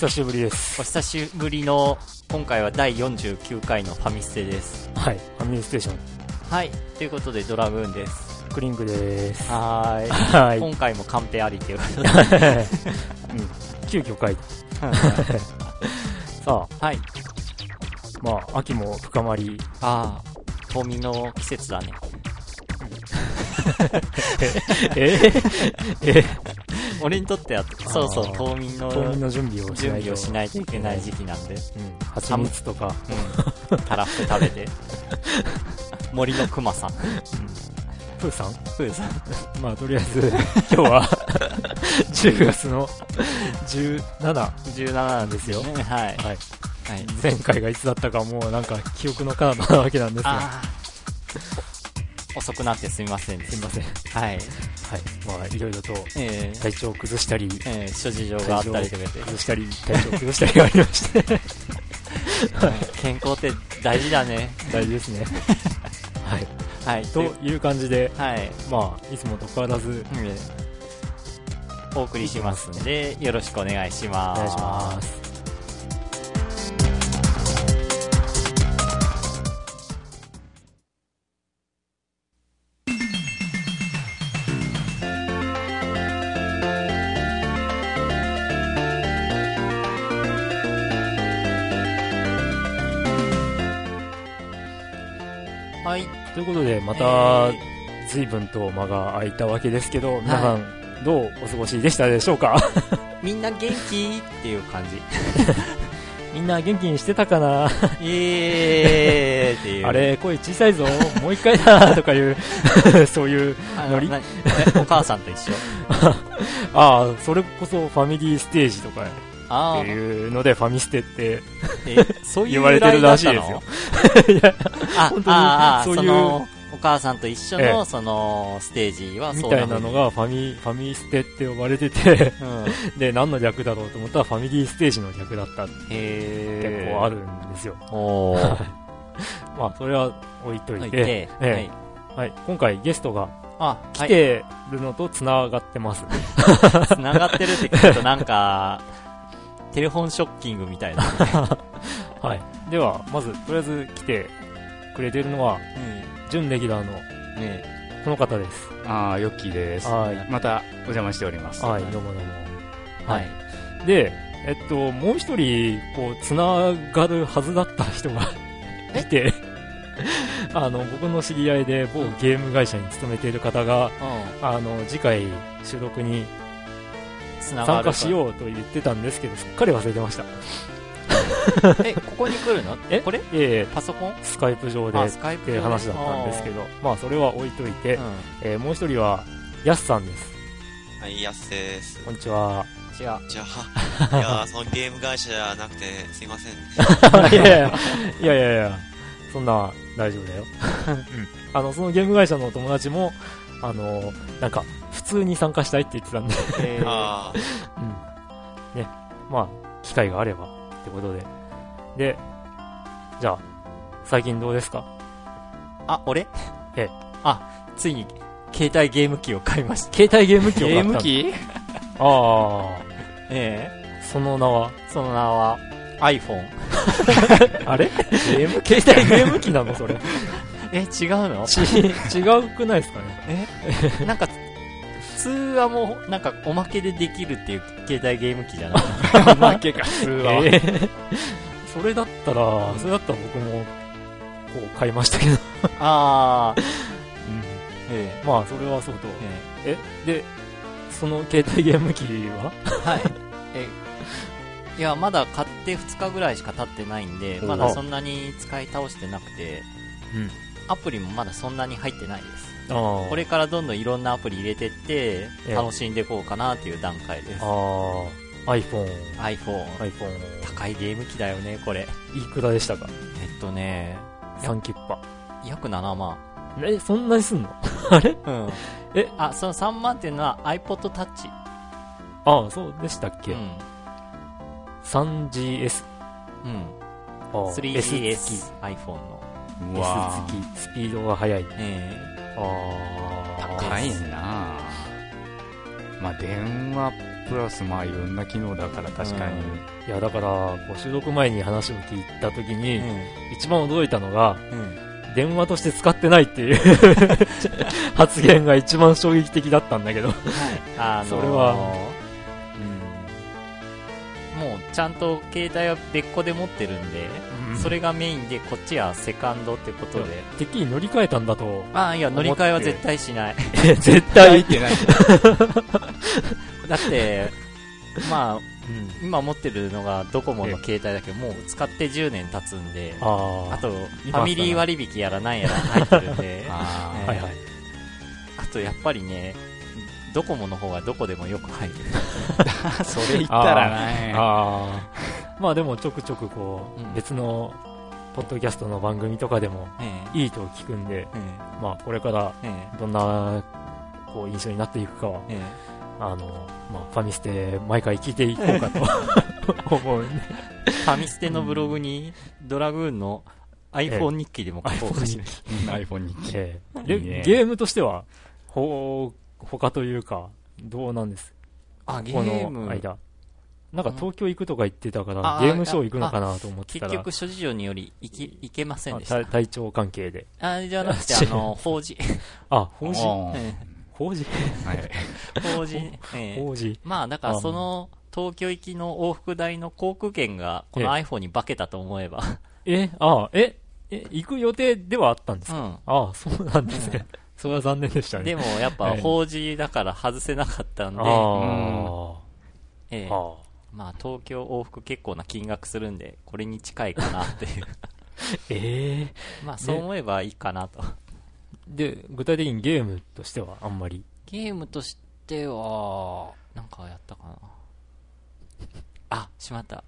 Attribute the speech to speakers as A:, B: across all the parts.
A: 久しぶりです。
B: お久しぶりの今回は第49回のファミステです。
A: はいファミリーステーション。
B: はいということでドラグーンです。
A: クリンクです。
B: はーい。
A: はい。
B: 今回もカンペありということで。
A: うん。急遽書いた。さあ。
B: はい。
A: まあ秋も深まり。
B: ああ冬眠の季節だね。
A: え？え？
B: 俺にとってはそうそう冬眠の
A: 冬眠の準備をしないと
B: 準備をしないといけない時期なんで、
A: うん。蜂蜜とか。
B: うん、たらふく食べて。森の熊さん。
A: プーさん？
B: プーさん。
A: まあとりあえず今日は10月の17
B: 17なんですよ。はい。
A: はい。
B: はい。
A: 前回がいつだったかもうなんか記憶の彼方なわけなんですが
B: 遅くなってすみませんです
A: いません。
B: はい
A: はい。まあいろいろと
B: えー
A: 体調を崩したり
B: えー諸事情があったりとかで
A: 崩したり体調を崩したりがありまして。
B: 健康って大事だね。
A: 大事ですね。はい。
B: はい。
A: という感じで
B: はい、
A: まあいつもと変わらず
B: えーお送りしますんでよろしくお願いし
A: お
B: ます。
A: 願いしますということでまた
B: え
A: 随分と間が空いたわけですけど皆さんどうお過ごしでしたでしょうか？
B: ー みんな元気っていう感じ。
A: みんな元気にしてたかな？
B: イエーイっていう。
A: あれ声小さいぞ。もう一回だとかいうそういう
B: あ
A: ノリ？
B: お母さんと一緒。
A: ああそれこそファミリーステージとかっていうのでファミステって
B: え そういう
A: 言われてるらしいですよ。
B: あ
A: 本当に
B: ああ
A: そういう
B: のお母さんと一緒
A: ええ。
B: のそのステージは
A: み
B: そう
A: たいなのがファミファミステって呼ばれてて
B: うん。
A: で何の略だろうと思ったらファミリーステージの略だったって
B: へ
A: 結構あるんですよ。まあそれは置いといて
B: 置いて
A: ええ。はい、今回ゲストが
B: あ
A: 来てるのと繋がってます、
B: はい繋がってるって聞くとなんかテレフォンショッキングみたいな。
A: はい、ではまずとりあえず来てくれてるのは準レギュラーの
B: うんね。
A: この方です。
C: ああ、ヨッキーです。
A: はい。
C: またお邪魔しております。
A: はいどうもどうも。
B: は
A: はい。いでえっともう一人こう繋がるはずだった人がい て。あの僕の知り合いで某ゲーム会社に勤めている方が
B: う
A: あの次回収録に参
B: る
A: 加しようと言ってたんですけどすっかり忘れてました。
B: えここに来るの？
A: え？
B: これ？
A: いえいえ。
B: パソコン？
A: スカイプ上でっ
B: あスカイプ
A: ていう話だったんですけどまあそれは置いといて、
B: うん。
A: えーもう一人はヤスさんです。
D: はい、やすです。
A: こんにちは。
B: 違う
D: じゃあ、いやーそのゲーム会社じゃなくて、すいません。
A: いやいやいやいやいやそんな大丈夫だよ、うん、あのそのゲーム会社のお友達もあのなんか普通に参加したいって言ってたんで、
B: えー。
D: あ
A: うん、ね。まあ機会があればってことで。でじゃあ最近どうですか？
B: あ俺？
A: ええ。
B: あついに携帯ゲーム機を買いました。
A: 携帯ゲーム機を買
C: ゲ
A: った
C: ーム機？
A: あ
B: え
A: あその名は？
B: えその名は iPhone
A: あれ？ゲーム携帯ゲーム機なのそれ
B: え違うの？
A: ち違うくないですかね？
B: え？なんか普通はもうなんかおまけでできるっていう携帯ゲーム機じゃない？
C: おまけか、普通は。
A: えー。それだったら、それだったら僕も、こう、買いましたけど。
B: ああ
A: うん。
B: え
A: まあ、それはそうと。
B: え
A: え、で、その携帯ゲーム機は？
B: えはい。えいやまだ買って2日ぐらいしか経ってないんで
A: お
B: まだそんなに使い倒してなくて。
A: うん。
B: アプリもまだそんなに入ってないです。これからどんどんいろんなアプリ入れてって
A: ええ。
B: 楽しんでいこうかなっていう段階です。
A: ああ、iPhone、
B: iPhone
A: iPhone、
B: 高いゲーム機だよねこれ。
A: いくらでしたか？
B: えっとね
A: サンキュッパ。
B: 約7万。
A: え、そんなにすんの？あれ？
B: うん。
A: え？
B: あその3万っていうのは iPod Touch
A: ああ、そうでしたっけ、
B: うん。
A: 3GS。
B: うん。
A: ああ
B: 3GS
A: S 付き。スピードが速い。
B: え
A: ああ。
C: 高いなまあ、電話プラス、まあ、いろんな機能だから確かに。
A: いや、だから、こう収録前に話を聞いたときに、
B: う
A: 一番驚いたのが。電話として使ってないっていう 発言が一番衝撃的だったんだけど。
B: あのー
A: それは
B: うん。もう、ちゃんと携帯は別個で持ってるんで、それがメインで、こっちはセカンドってことで。
A: てっきり乗り換えたんだと。
B: ああ、いや、乗り換えは絶対しない。
A: 絶対？
C: ってない。
B: だって、まあ、今持ってるのがドコモの携帯だけど、もう使って10年経つんで、
A: あ
B: と、フ
A: 今
B: ァミリー割引やらなんやら入ってるんで、
C: あ
B: えー
A: はいはい。
B: あとやっぱりね、ドコモの方がどこでもよく入る。
C: あ、それ言ったらね。
A: まあでもちょくちょくこう、
B: うん。
A: 別の、ポッドキャストの番組とかでも
B: え
A: いいと聞くんで、
B: え
A: まあこれから
B: ええ。
A: どんな、こう印象になっていくかは、
B: ええ。
A: あの、まあファミステ毎回聞いていこうかと。思うんで。
B: えファミステのブログに、ドラグーンの iPhone 日記でも書こう。かしら。
C: iPhone に。
A: ええ。で
C: いいね。
A: ゲームとしては、ほ、他というか、どうなんです？
B: あ、ゲ
A: こ
B: ーム
A: の、間。なんか東京行くとか言ってたから、
B: あ
A: ゲームショー行くのかなと思ってたら、
B: 結局諸事情により行き、行けませんでし
A: まあ
B: た。
A: 体体調関係で。
B: あ、じゃなくて、あの、法事。
A: あ、法事？法事？
B: 法事。ええ
A: 法事？
B: まあ、だからその、東京行きの往復代の航空券が、この
A: え
B: iPhone に化けたと思えば。
A: え、あ、え、え、行く予定ではあったんですか、
B: うん。
A: あそうなんですね。それは残念でしたね。
B: でも、やっぱ、
A: ええ
B: 法事だから外せなかったんで、
A: ああ、
B: ええ
A: あ
B: まあ、東京往復結構な金額するんで、これに近いかなっていう。
A: ええ
B: まあ、そう思えばいいかなと。
A: で、具体的にゲームとしてはあんまり？
B: ゲームとしては、なんかやったかな。あ、しまった。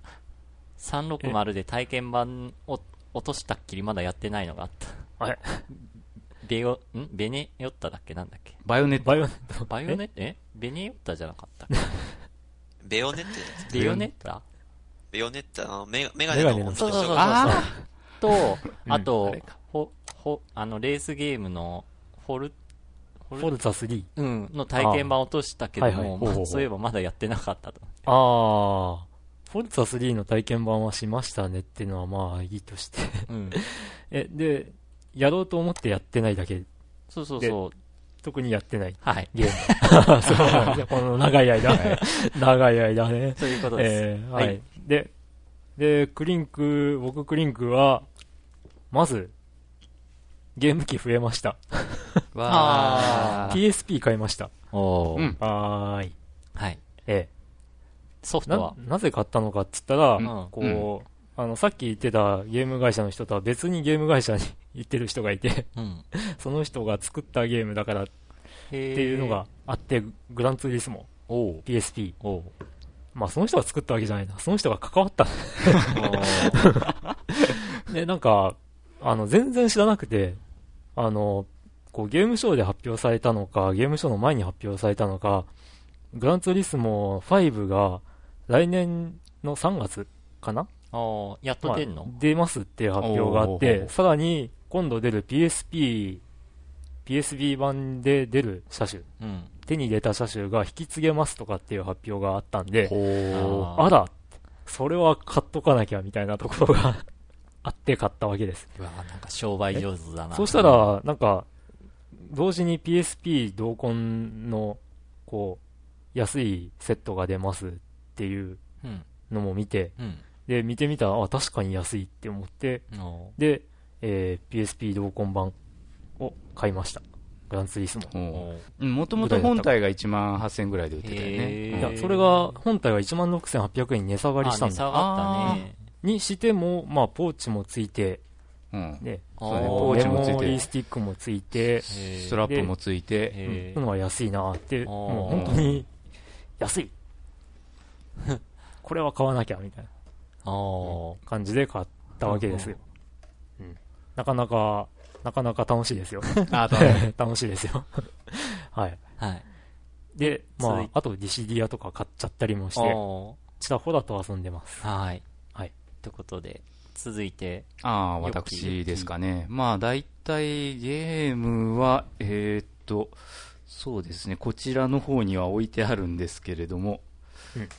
B: 360で体験版を落としたっきりまだやってないのがあった。
A: あれ？
B: ベヨ、ん？ベネヨッタだっけ？なんだっけ？
C: バイオネット。
A: バイオネット。
B: バイオネット？え？ベネヨッタじゃなかったっけ？
D: ベヨネットじゃないです。か
B: ベヨネッタ？
D: ベヨネット、あの、メガメガネ
A: の
D: の女
B: そうそうそうそう。
D: が
B: と、あと、
C: あれか。
B: ほ、ほ、あの、レースゲームの、フォル、フ
A: フォルツァ3。
B: うん、の体験版落としたけど
A: あーはいはい。
B: も、まあそういえばまだやってなかったと。
A: ああ、フォルツァ3の体験版はしましたねっていうのはまあいいとして。
B: うん。
A: え、で、やろうと思ってやってないだけ、
B: そうそうそう。
A: 特にやってない
B: はい。
A: ゲーム。そうなんですよ。この長い間。長い間ね。
B: そういうことです。
A: えーは
B: はい
A: い。で、で、クリンク、僕クリンクは、まず、ゲーム機増えました。
B: あー
A: PSP 買いました。
B: おー
C: うん
A: はーい。
B: はい。
A: ええ。な
B: ソフトは、
A: なぜ買ったのかっつったら、
B: うん
A: こう、あの、さっき言ってたゲーム会社の人とは別にゲーム会社に行ってる人がいて、
B: うん。
A: その人が作ったゲームだからっ
B: って
A: いうのが、あって、グランツーリスモ、PSP。まあ、その人が作ったわけじゃないな。その人が関わった。で、なんか、あの、全然知らなくて、あの、こう、ゲームショーで発表されたのか、ゲームショーの前に発表されたのか、グランツーリスモ5が来年の3月かな
B: あーやっと出んの？
A: まあ出ますっていう発表があっ
C: お
A: て、
C: ー
A: さらに今度出る PSP、PSB 版で出る車種、
B: うん。
A: 手に入れた車種が引き継げますとかっていう発表があったんで、
C: ほ
B: あ
A: あら、それは買っとかなきゃみたいなところが あって買ったわけです。
B: うわなんか商売上手だな。
A: そうしたら、なんか、同時に PSP 同梱の、こう、安いセットが出ますっていう
B: うん。
A: のも見て、
B: うん。
A: で、見てみたら、あ、確かに安いって思って、
B: お
A: で、えー PSP 同梱版を買いました。グランツーリスモ。
C: もともと本体が1万8000円ぐらいで売ってたよ
B: へ
C: ね
B: ー。
A: いや、それが、本体は16,800円に値下がりしたんだ。
B: あ値下がったね。
A: にしても、まあ、ポーチもついて、
C: うん。
A: ね、
C: そうねポーチもつい
A: メモリー
C: て
A: スティックもついて、
C: ストラップもついて、
B: へ
A: うん。のは安いなって、
B: ー
A: もう本当に安い。これは買わなきゃみたいな感じで買ったわけですよ。うんなかなか、なかなか楽しいですよ。
C: あ
A: 楽しいですよ。はい。
B: はい。
A: で、まあ、あとディシディアとか買っちゃったりもして、
B: お
A: ちらほらと遊んでます。
B: ーはい。
A: はい。
B: ということで、続いて、
C: ああ、私ですかね。まあ、大体ゲームは、えーっと、そうですね、こちらの方には置いてあるんですけれども、
A: うん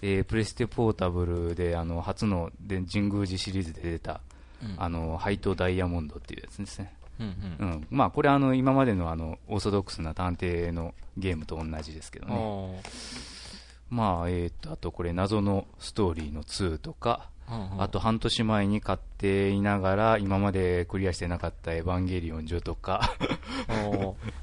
C: えープレステポータブルであの初ので神宮寺シリーズで出た、
B: うん。
C: あのハイトダイヤモンドっていうやつですね。
B: うん
C: う。ん、まあこれあの今までのあのオーソドックスな探偵のゲームと同じですけどね。まあえっ、と、あとこれ謎のストーリーの2とか、
B: うんうん。
C: あと半年前に買っていながら今までクリアしてなかったエヴァンゲリオンジョとか、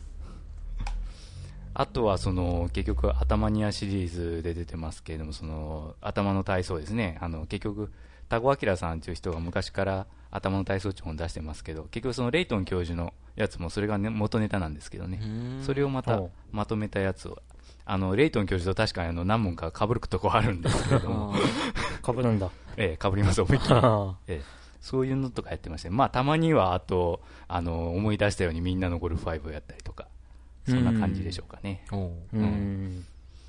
C: あとはその結局、頭ニアシリーズで出てますけれども、その頭の体操ですね、あの結局、田子明さんという人が昔から頭の体操って本出してますけど、結局、そのレイトン教授のやつもそれが、ね、元ネタなんですけどね、
B: うん。
C: それをまたまとめたやつを、あのレイトン教授と確かにあの何問か被るとこあるんですけれども、
A: かぶるんだ。
C: ええ、被ります、思いっきり。
A: あ
C: ええ。そういうのとかやってまして、まあ、たまには、あと、あの、思い出したようにみんなのゴルフ5をやったりとか、そんな感じでしょうかね。
A: うん。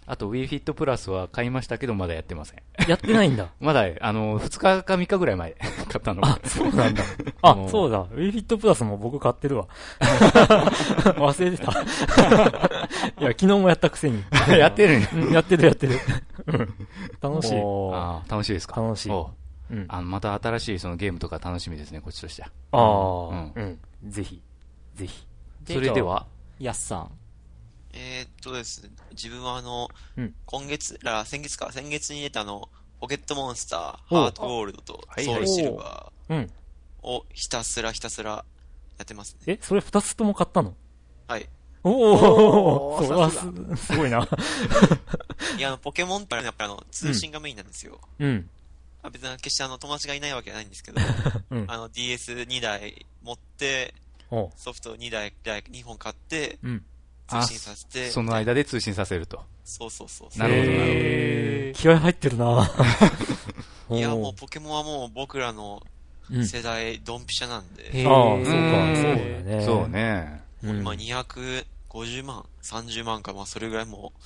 C: あと、WeFit プラスは買いましたけど、まだやってません。
A: やってないんだ。
C: まだ、あの、2日か3日ぐらい前、買ったの。
A: そうなんだ。あそうだ。ウィフィットプラスも僕買ってるわ。忘れてた。いや、昨日もやったくせに。
C: やってるね。
A: うんやってるやってる。うん楽しい。
C: ああ、楽しいですか？
A: 楽しい。あ
C: あの、また新しいそのゲームとか楽しみですね、こっちとしては。
A: あー、
C: う
A: うん。ぜひ。ぜひ。
C: それでは、
B: やっさん。
D: えーっとですね、自分はあの、
A: うん
D: 今月、ら先月か、先月に出たあの、ポケットモンスター、
A: お
D: ハートゴールドと
C: はい
D: ソウルシルバ
A: うん。
D: ーをひたすらひたすらやってますね。
A: え、それ二つとも買ったの？
D: はい。
A: おおそれす、すごいな。
D: いや、あの、ポケモンってやっぱりあの、通信がメインなんですよ。
A: うん。
D: あ別に決してあの、友達がいないわけじゃないんですけど、
A: うん。
D: あの、DS2 台持って、ソフト2台、2本買って、
A: うん。
D: 通信させて、
C: その間で通信させると。
D: そうそうそうそう。
C: なるほどなるほど
A: 気合入ってるな
D: いや、もう
A: う
D: ポケモンはもう僕らの
A: ん。
D: 世代、ドンピシャなんで、
B: へー
A: ああ、そうか、
B: うん
A: そうだね。
C: そうね。
A: うん。
D: 今250万、30万か、まあそれぐらいもう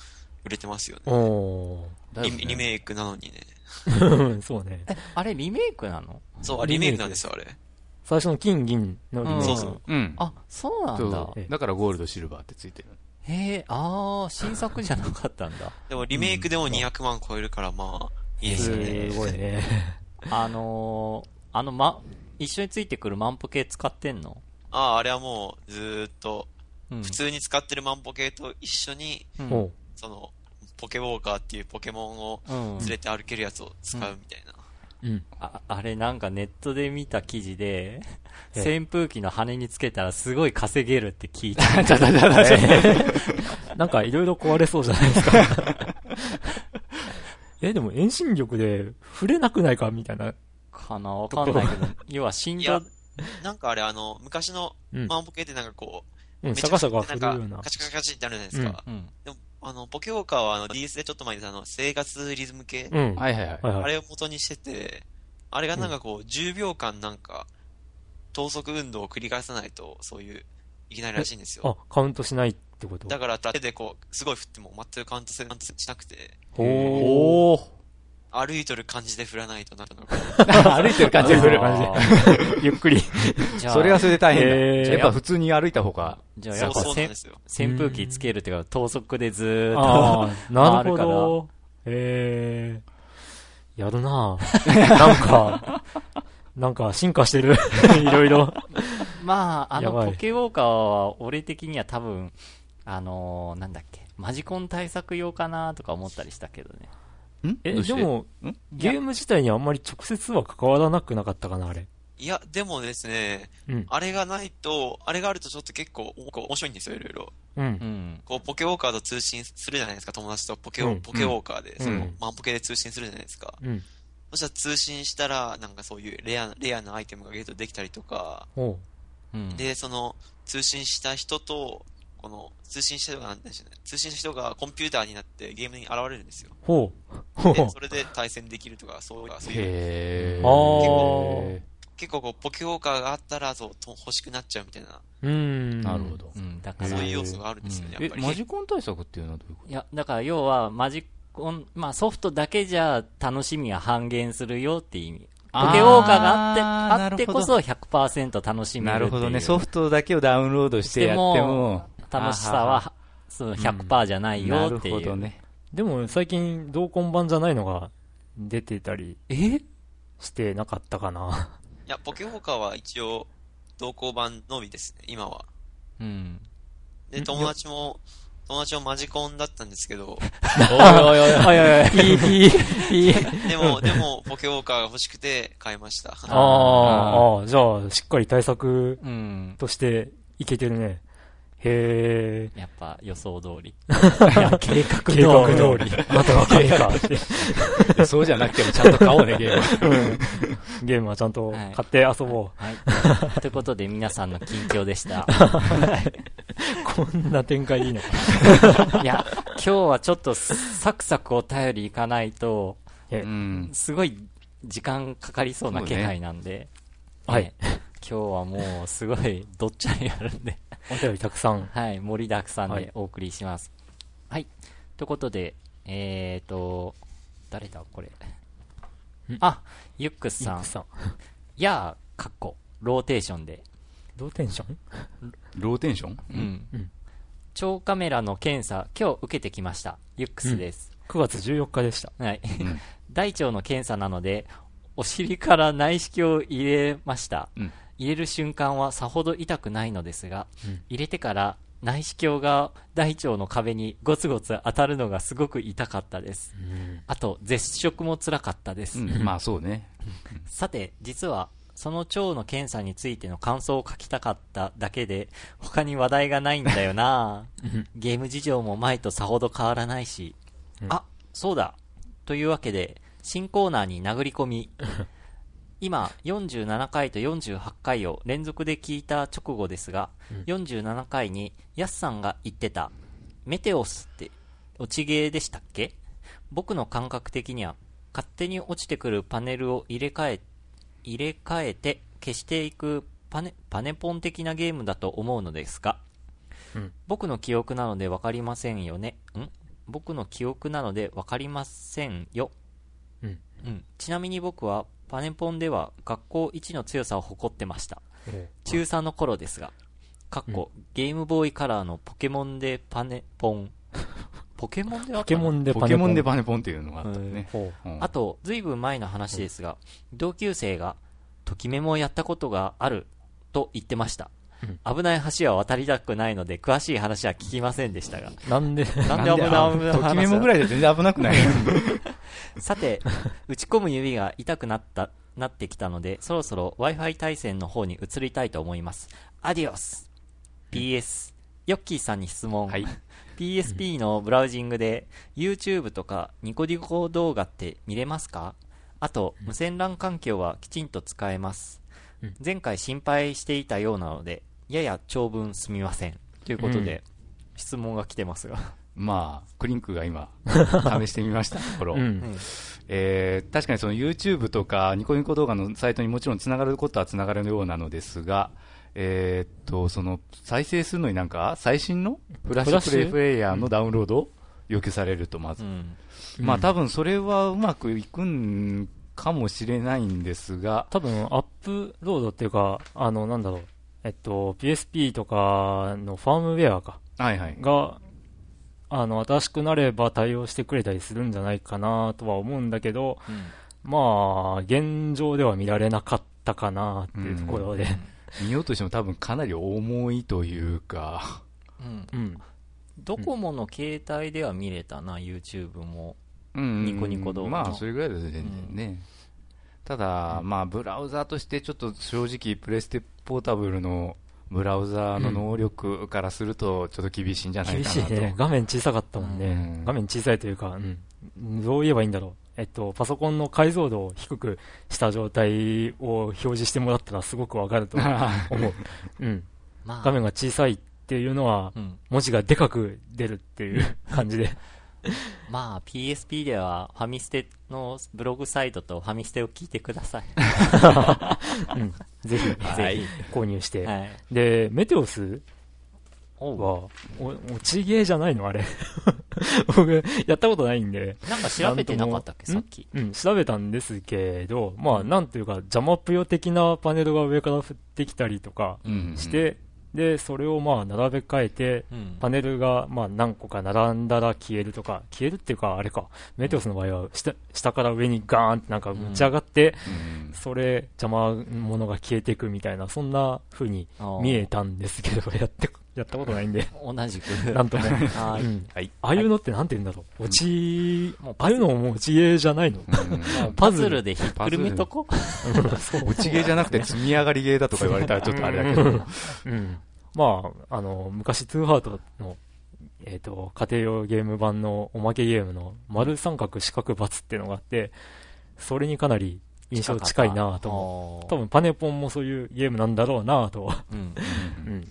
D: 売れてますよね。
A: お
D: リリメイクなのにね。
A: ー そうね。
B: え、あれリメイクなの？
D: そう、あリメイクなんですよ、あれ。
A: 最初の金銀のリメイク。
D: そうそう
C: うん。
B: あ、そうなんだ
C: だからゴールド、シルバーってついてる。
B: へえ、ああ、新作じゃなかったんだ。
D: でもリメイクでも200万超えるから、まあ、いいですよね。
A: すごいね。
B: あのー、あの、ま、一緒についてくる万歩計使ってんの？
D: ああ、あれはもうずーっと、
B: うん。
D: 普通に使ってる万歩計と一緒に、
B: うん
D: その、ポケウォーカーっていうポケモンを
B: うん
D: 連れて歩けるやつを使うみたいな。
A: うん。
B: ああれなんかネットで見た記事で、
A: え
B: 扇風機の羽につけたらすごい稼げるって聞いた。
A: なんかいろいろ壊れそうじゃないですか。え、でも遠心力で触れなくないかみたいな。
B: かなわかんないけど、要は振動
D: いや、なんかあれ、あの、昔の
A: うん。
D: 万歩計ってなんかこう、
A: うん、
D: めちゃ
A: シャカシャカ
D: なんか
A: 振るような
D: カ。チカチカチってあるじゃないですか。
B: うん。
D: でも、あの、ポケウォーカーはあの DS でちょっと前にあの、生活リズム系、
A: うん。
C: はいはいはい。
A: はいはい。
D: あれを元にしてて、あれがなんかこう、10秒間なんか、等速運動を繰り返さないと、そういう、いきなりらしいんですよ。
A: あ、カウントしないってこと？
D: だから、手でこう、すごい振っても全くカウントせカウントしなくて、
A: おー。
D: 歩いとる感じで振らないとなるのか。
C: 歩いてる感じで振る。
B: あ
A: ゆっくり。
B: ーじゃあ、
C: それはそれで大変だ。やっぱ普通に歩いた方が、
B: じゃあやっぱ。扇風機つけるっていうか、等速でずーっと。
A: ああ、なるほ
B: 回る
A: ど。へえ。やるなぁなんか、なんか進化してる。いろいろ。
B: まあ、あの、ポケウォーカーは、俺的には多分、あのーなんだっけ、マジコン対策用かなとか思ったりしたけどね。
A: え、でも、
C: ん？
A: ゲーム自体にあんまり直接は関わらなくなかったかな、あれ。
D: いや、でもですね、
A: うん。
D: あれがないと、あれがあるとちょっと結構、面白いんですよ、いろいろ。
A: う。
B: うんん。
D: こう、ポケウォーカーと通信するじゃないですか、友達とポケウォ、
A: うん
D: ポケウォーカーで、その
A: うん、
D: 万歩計で通信するじゃないですか。
A: うん。
D: そしたら通信したら、なんかそういうレアな、レアなアイテムがゲットできたりとか。で、その、通信した人と、この、通信した人が、なんでしょうね、通信した人がコンピューターになってゲームに現れるんですよ。
A: ほう。ほう。
D: で、それで対戦できるとか、そういう、そういう
C: へ
A: あー
D: 結構こう、ポケウォーカーがあったら、そう、と欲しくなっちゃうみたいな、
A: うーん。
C: なるほど
B: う。ん、だから、
D: そういう
B: い
D: 要素があるんですよね、
C: え
D: やっぱ、り。
C: マジコン対策っていうのはどういうこ
B: や、だから要は、マジコン、まあソフトだけじゃ楽しみが半減するよっていう意味。ポケウォーカーがあって、
C: あ
B: ってこそ100%楽し
C: と
B: めるっていう。
C: なるほどね。ソフトだけをダウンロードしてやっても、
B: 楽しさはその100%じゃない
C: なる
B: よっていう。
C: ほどね。
A: でも最近同梱版じゃないのが出てたり
B: え？
A: してなかったかな。
D: いや、ポケホカは一応、同行版のみですね、今は。
B: うん。
D: で、
A: ん
D: 友達も、友達もマジコンだったんですけど、
C: おいおいおい。
A: はいはいはい。いい、いい、いい。
D: でも、でも、ポケウォーカーが欲しくて買いました。
A: ああ、ああ、じゃあ、しっかり対策
B: うん。
A: としていけてるね。へえ。
B: やっぱ予想通り。
A: 計画通り。計画通り。あなたが買えかって。
C: そうじゃなくてもちゃんと買おうね、ゲームは。
A: ゲームはちゃんと
B: はい
A: 買って遊ぼう。
B: はい。ということで皆さんの近況でした。
A: こんな展開でいいのか
B: いや、今日はちょっとサクサクお便りいかないと、
A: え
C: うん。
B: すごい時間かかりそうな気配なんで、
A: はい
B: ね今日はもうすごいどっちゃりあるんで、
A: お便りたくさん。
B: はい、盛りだくさん
A: はい
B: でお送りします。はい。ということで、えーと、誰だこれ。あ、ユックスさん。
A: さん。
B: やー、かっこ、ローテーションで。
A: ローテンション？
C: ローテンション？
B: う。
A: うんん。
B: 腸カメラの検査、今日受けてきました。ユックスです。
A: 9月14日でした。
B: はい。
C: うん
B: 大腸の検査なので、お尻から内視鏡を入れました。
C: うん
B: 入れる瞬間はさほど痛くないのですが、
A: うん
B: 入れてから内視鏡が大腸の壁にゴツゴツ当たるのがすごく痛かったです。あと、絶食も辛かったです。
C: うんまあそうね。
B: さて、実は、その腸の検査についての感想を書きたかっただけで、他に話題がないんだよなゲーム事情も前とさほど変わらないし。
A: うん
B: あ、そうだ。というわけで、新コーナーに殴り込み。今、47回と48回を連続で聞いた直後ですが、47回に、ヤスさんが言ってた、メテオスって、落ちゲーでしたっけ？僕の感覚的には、勝手に落ちてくるパネルを入れ替え、入れ替えて消していくパネ、パネポン的なゲームだと思うのですが、
A: うん
B: 僕の記憶なのでわかりませんよね。ん？僕の記憶なのでわかりませんよ。
A: うん。
B: うん。ちなみに僕はパネポンでは学校一の強さを誇ってました。中3の頃ですが、かっこ、ゲームボーイカラーのポケモンでパネポン。ポケモンで
A: ポケモンで
C: ポケモンで
A: パ
C: パネポンっていうのがあったね。
A: ほ
C: う。ん。
B: あと、ずいぶん前の話ですが、同級生が、ときメモをやったことがあると言ってました。危ない橋は渡りたくないので、詳しい話は聞きませんでしたが。
A: う。なんで、
B: なんで？危ない？危ない
C: ときメモぐらいで全然危なくない。
B: さて、打ち込む指が痛くなった、なってきたので、そろそろ Wi-Fi 対戦の方に移りたいと思います。アディオス !PS、ヨッキーさんに質問。
C: はい。
B: PSP のブラウジングで YouTube とかニコニコ動画って見れますか？あと、無線 LAN 環境はきちんと使えます。前回心配していたようなので、やや長文すみません。ということで、質問が来てますが。
C: まあ、クリンクが今、試してみましたところ、
A: うん。
C: えー確かにその YouTube とかニコニコ動画のサイトにもちろんつながることはつながるようなのですが、えーっと、その再生するのになんか最新のフラッシュプレイプレイヤーのダウンロードを要求されるとまず。
B: うん。
C: まあ多分それはうまくいくんかもしれないんですが、
A: 多分、アップロードっていうか、あの、なんだろう。えっと、PSP とかのファームウェアか。
C: はいはい。
A: が、あの、新しくなれば対応してくれたりするんじゃないかなとは思うんだけど、まあ、現状では見られなかったかなっていうところで。
C: 見ようとしても多分かなり重いというか、
B: うん。
A: うん。
B: ドコモの携帯では見れたな、YouTube も。
C: うん
B: ニコニコ動画の
C: まあそれぐらいだと全然ね。ただ、まあブラウザーとしてちょっと正直プレステポータブルのブラウザーの能力からするとちょっと厳しいんじゃない
A: 厳
C: かなと。
A: しいね。画面小さかったもんね。
C: うん
A: 画面小さいというか、うん。どう言えばいいんだろう。えっと、パソコンの解像度を低くした状態を表示してもらったらすごくわかると思う。うん。
B: まあ、
A: 画面が小さいっていうのは、
B: うん。
A: 文字がでかく出るっていう 感じで。
B: まあ、PSP ではファミステのブログサイトとファミステを聞いてください。
A: うん。ぜひ、
B: はい
A: ぜひ購入して。
B: はい。
A: で、メテオスは、お、落ちゲーじゃないの？あれ。僕、やったことないんで。
B: なんか調べてなかったっけ、さっき。
A: うん、調べたんですけど、まあ、なんというか、ジャマプヨ的なパネルが上から降ってきたりとか
C: うん
A: して、で、それをまあ並べ替えて、
B: うん
A: パネルがまあ何個か並んだら消えるとか、消えるっていうか、あれか、メテオスの場合は下下から上にガーンってなんか打ち上がって、
C: うん
A: それ、邪魔者が消えていくみたいな、そんな風に見えたんですけど、やって、やったことないんで、
B: 同じく。
A: なんとも。
B: はい。
A: うん
C: はい。
A: ああいうのってなんて言うんだろう。落ち、
B: もう
A: ああいうのも持ちゲーじゃないの
C: うん
B: パズルでひっくるめとこ
A: そう
C: 落ちゲーじゃなくて積み上がりゲーだとか言われたらちょっとあれだけど。
A: うん。まあ、あの、昔、トゥーハートの、えっ、と、家庭用ゲーム版のおまけゲームの丸三角四角×っていうのがあって、それにかなり印象近いなと思う。多分パネポンもそういうゲームなんだろうなと、
B: うん。
A: うん、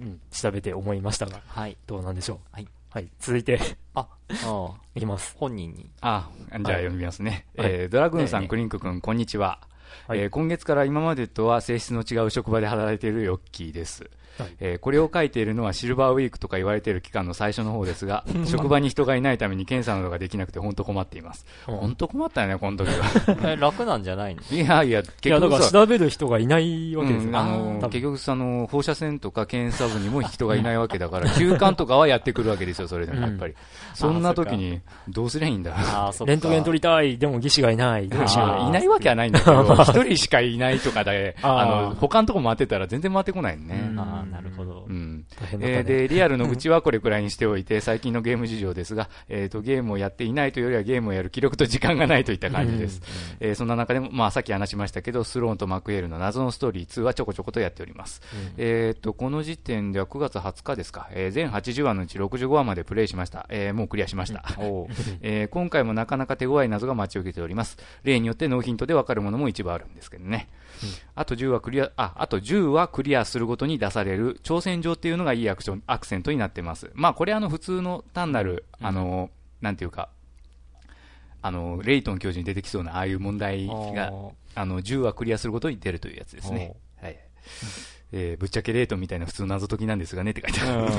A: うん、調べて思いましたが、
B: はい。
A: どうなんでしょう？
B: はい。
A: はい、続いて、
B: あ、あ
A: いきます。
B: 本人に。
C: あ、じゃあ読みますね。
A: はい
C: えードラグーンさん、
B: ね
C: クリンク君、こんにちは。
A: はい
C: えー今月から今までとは性質の違う職場で働いているヨッキーです。
A: はい
C: えーこれを書いているのはシルバーウィークとか言われている期間の最初の方ですが、職場に人がいないために検査などができなくて本当困っています。
A: うん
C: 本当困ったよね、この時は。
B: え、楽なんじゃないの？
C: いやいや、
A: いや、だ
C: 結局さ、
A: から調べる人がいないわけですよ。
C: うんあ
A: 多
C: の
A: 分
C: 結局その放射線とか検査部にも人がいないわけだから、休館とかはやってくるわけですよ、それでもやっぱり。そんな時に、どうすりゃいいんだ。
A: レントゲン取りたい、でも技師がいない、どうしよう。
C: あーいないわけはないんだけど、一人しかいないとかで、
A: あ
C: の、他のとこ回ってたら全然回ってこないね。
A: うん
B: なるほど
C: う。ん。えーで、リアルの愚痴はこれくらいにしておいて、最近のゲーム事情ですが、えっ、と、ゲームをやっていないというよりはゲームをやる気力と時間がないといった感じです。えーそんな中でも、まあ、さっき話しましたけど、スローンとマクエールの謎のストーリー2はちょこちょことやっております。えっ、と、この時点では9月20日ですか、えー全80話のうち65話までプレイしました。えーもうクリアしました。えー今回もなかなか手強い謎が待ち受けております。例によってノーヒントでわかるものも一部あるんですけどね。あと10はクリア、あ、あと10はクリアするごとに出される挑戦状っていうのがいいアクション、アクセントになってます。まあこれあの普通の単なる、あの、なんていうか、あの、レイトン教授に出てきそうなああいう問題が、
B: お
C: あの、10はクリアするごとに出るというやつですね。はい。えーぶっちゃけレートンみたいな普通の謎解きなんですがねって書いてある。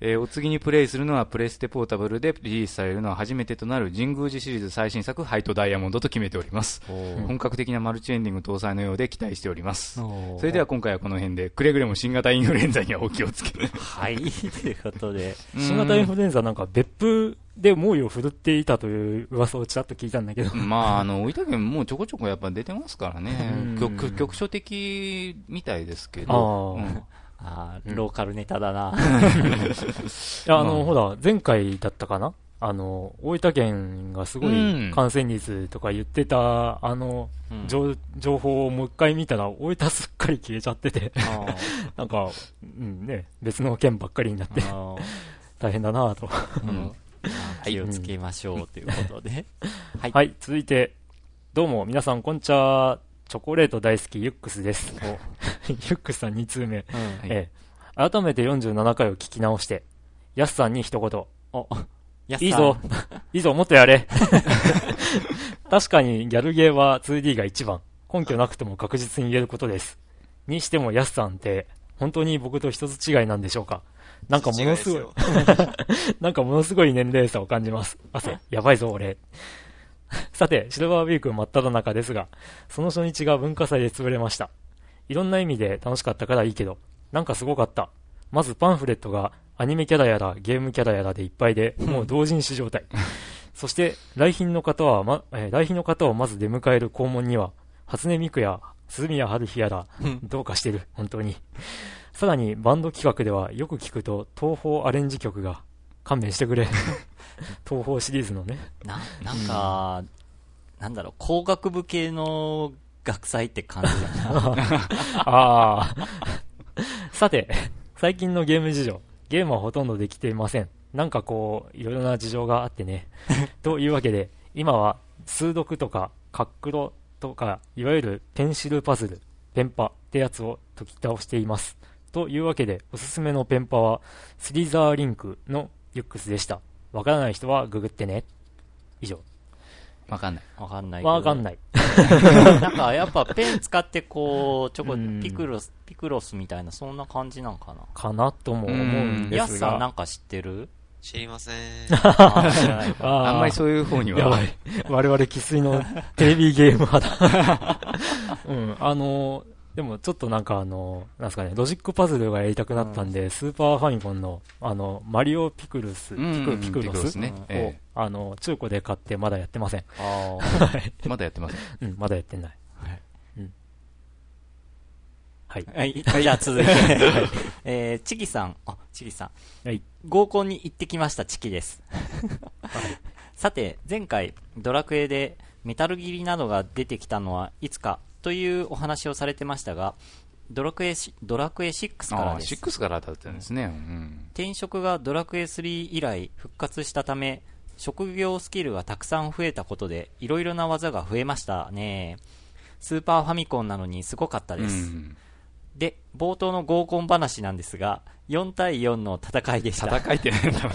C: えーお次にプレイするのはプレステポータブルでリリースされるのは初めてとなる神宮寺シリーズ最新作ハイトダイヤモンドと決めております。本格的なマルチエンディング搭載のようで期待しております。それでは今回はこの辺で、くれぐれも新型インフルエンザにはお気をつけ。
B: はい。ということで。
A: 新型インフルエンザなんか別府で猛威を振るっていたという噂をちらっと聞いたんだけど。
C: まあ、あの、大分県もうちょこちょこやっぱ出てますからね局所的みたいですけ
A: あ
C: ど。
A: ー
C: うん
B: ああ、ローカルネタだな。
A: いや、あの、
C: まあ
A: ほら、前回だったかな？あの、大分県がすご
C: うん
A: い感染率とか言ってた、あの、
B: うん
A: 情情報をもう一回見たら、大分すっかり消えちゃってて、
B: あ
A: なんか、うんね、別の県ばっかりになって、
B: あ
A: 大変だなぁと。
B: うん 気をつけましょうということで。はい。
A: はい、続いて、どうも、皆さん、こんにちは。チョコレート大好き、ユックスです。ユックスさん2通目。
B: うん
A: ええ、改めて47回を聞き直して、ヤスさんに一言。
B: お、
A: いいぞ。いいぞ、もっとやれ。確かにギャルゲーは 2D が一番。根拠なくても確実に言えることです。にしてもヤスさんって、本当に僕と一つ違いなんでしょうかなんかものすごい なんかものすごい年齢差を感じます。汗、やばいぞ、俺。さて、シルバーウィーク真っ只中ですが、その初日が文化祭で潰れました。いろんな意味で楽しかったからいいけど、なんかすごかった。まずパンフレットがアニメキャラやらゲームキャラやらでいっぱいで、もう同人誌状態。そして、来賓の方は、ま、えー来賓の方をまず出迎える校門には、初音ミクや鈴宮春日やら、どうかしてる、本当に。さらに、バンド企画ではよく聞くと、東宝アレンジ曲が、勘弁してくれ。東宝シリーズのね。
B: な、なんか、なんだろう、工学部系の学祭って感じだな。
A: ああ。さて、最近のゲーム事情。ゲームはほとんどできていません。なんかこう、いろいろな事情があってね。というわけで、今は、数読とか、カックロとか、いわゆるペンシルパズル、ペンパってやつを解き倒しています。というわけで、おすすめのペンパは、スリザーリンクのユックスでした。わからない人はググってね。以上。
C: わかんない。
B: わかんない。
A: わかんない。
B: なんかやっぱペン使ってこう、ちょこ
A: うん、
B: ピクロス、ピクロスみたいな、そんな感じなんかな。
A: かなとも思うんです
B: ヤスさんな
A: が。
B: んか知ってる？
D: 知りません。
B: あ
C: んまりそういう方には。
A: やばい。我々生粋のテレビゲーム派だ。うん、あの、でもちょっとなんかあの、なんですかね、ロジックパズルがやりたくなったんで、スーパーファミコンの、あの、マリオピクルス、ピクピクロス
C: ね。
A: を、
C: ええ
A: あの、中古で買ってまだやってません。
B: あ
C: まだやってます。
A: うん、まだやってない。
C: はい
A: うん。はい。
B: はい。じゃあ続いて、えー、チキさん、あ、チキさん。
A: はい。
B: 合コンに行ってきました、チキです。さて、前回、ドラクエでメタルギリなどが出てきたのはいつかというお話をされてましたが、ドラクエし、ドラクエ6からです。
C: 6からだったんですね。うん。
B: 転職がドラクエ3以来復活したため、職業スキルがたくさん増えたことで、いろいろな技が増えましたね。スーパーファミコンなのにすごかったです。
C: うん
B: で、冒頭の合コン話なんですが、4対4の戦いでした。
C: 戦いってなんだ？ろ う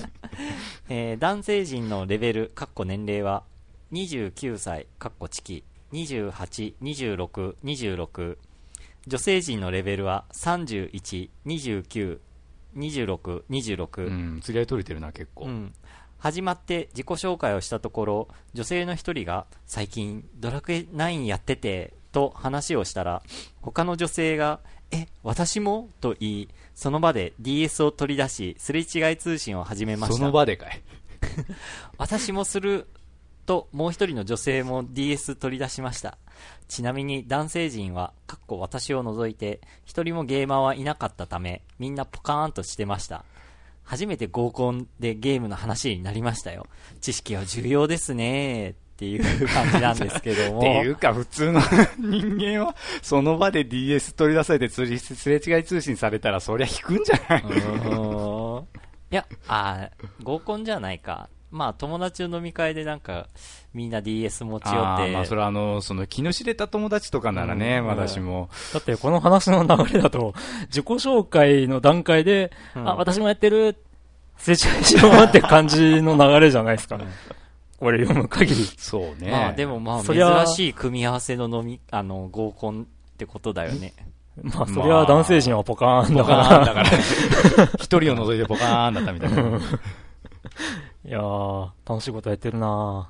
B: えー男性陣のレベル、かっこ年齢は、29歳、かっこチキ、28、26、26。女性陣のレベルは、31、29、26、26。
C: うん、釣り合い取れてるな、結構。
B: うん、始まって自己紹介をしたところ女性の一人が最近ドラクエ9やっててと話をしたら他の女性がえ私も？と言いその場で DS を取り出しすれ違い通信を始めました
C: その場でかい。
B: 私もするともう一人の女性も DS 取り出しました。ちなみに男性陣はかっこ私を除いて一人もゲーマーはいなかったためみんなポカーンとしてました。初めて合コンでゲームの話になりましたよ。知識は重要ですねっていう感じなんですけども。
C: っていうか、普通の 人間は、その場で DS 取り出されてすれ違い通信されたら、そりゃ引くんじゃない
B: いや、あー合コンじゃないか。まあ、友達の飲み会でなんか、みんな DS 持ち寄って、
C: まあ、それはあの、その気の知れた友達とかならね、
B: うん
C: 私も。
A: だってこの話の流れだと、自己紹介の段階で、
B: うん
A: あ、私もやってる、すれ違いしようって感じの流れじゃないですか。これ読む限り。
C: そうね。
B: まあでもまあ、
A: そりゃ
B: 珍しい組み合わせの飲み、あの、合コンってことだよね。
A: まあ、それは男性陣はポカーンだ
C: ポ
A: から。
C: カーンだから。一人を除いてポカーンだったみたいな。
A: いやー、楽しいことやってるな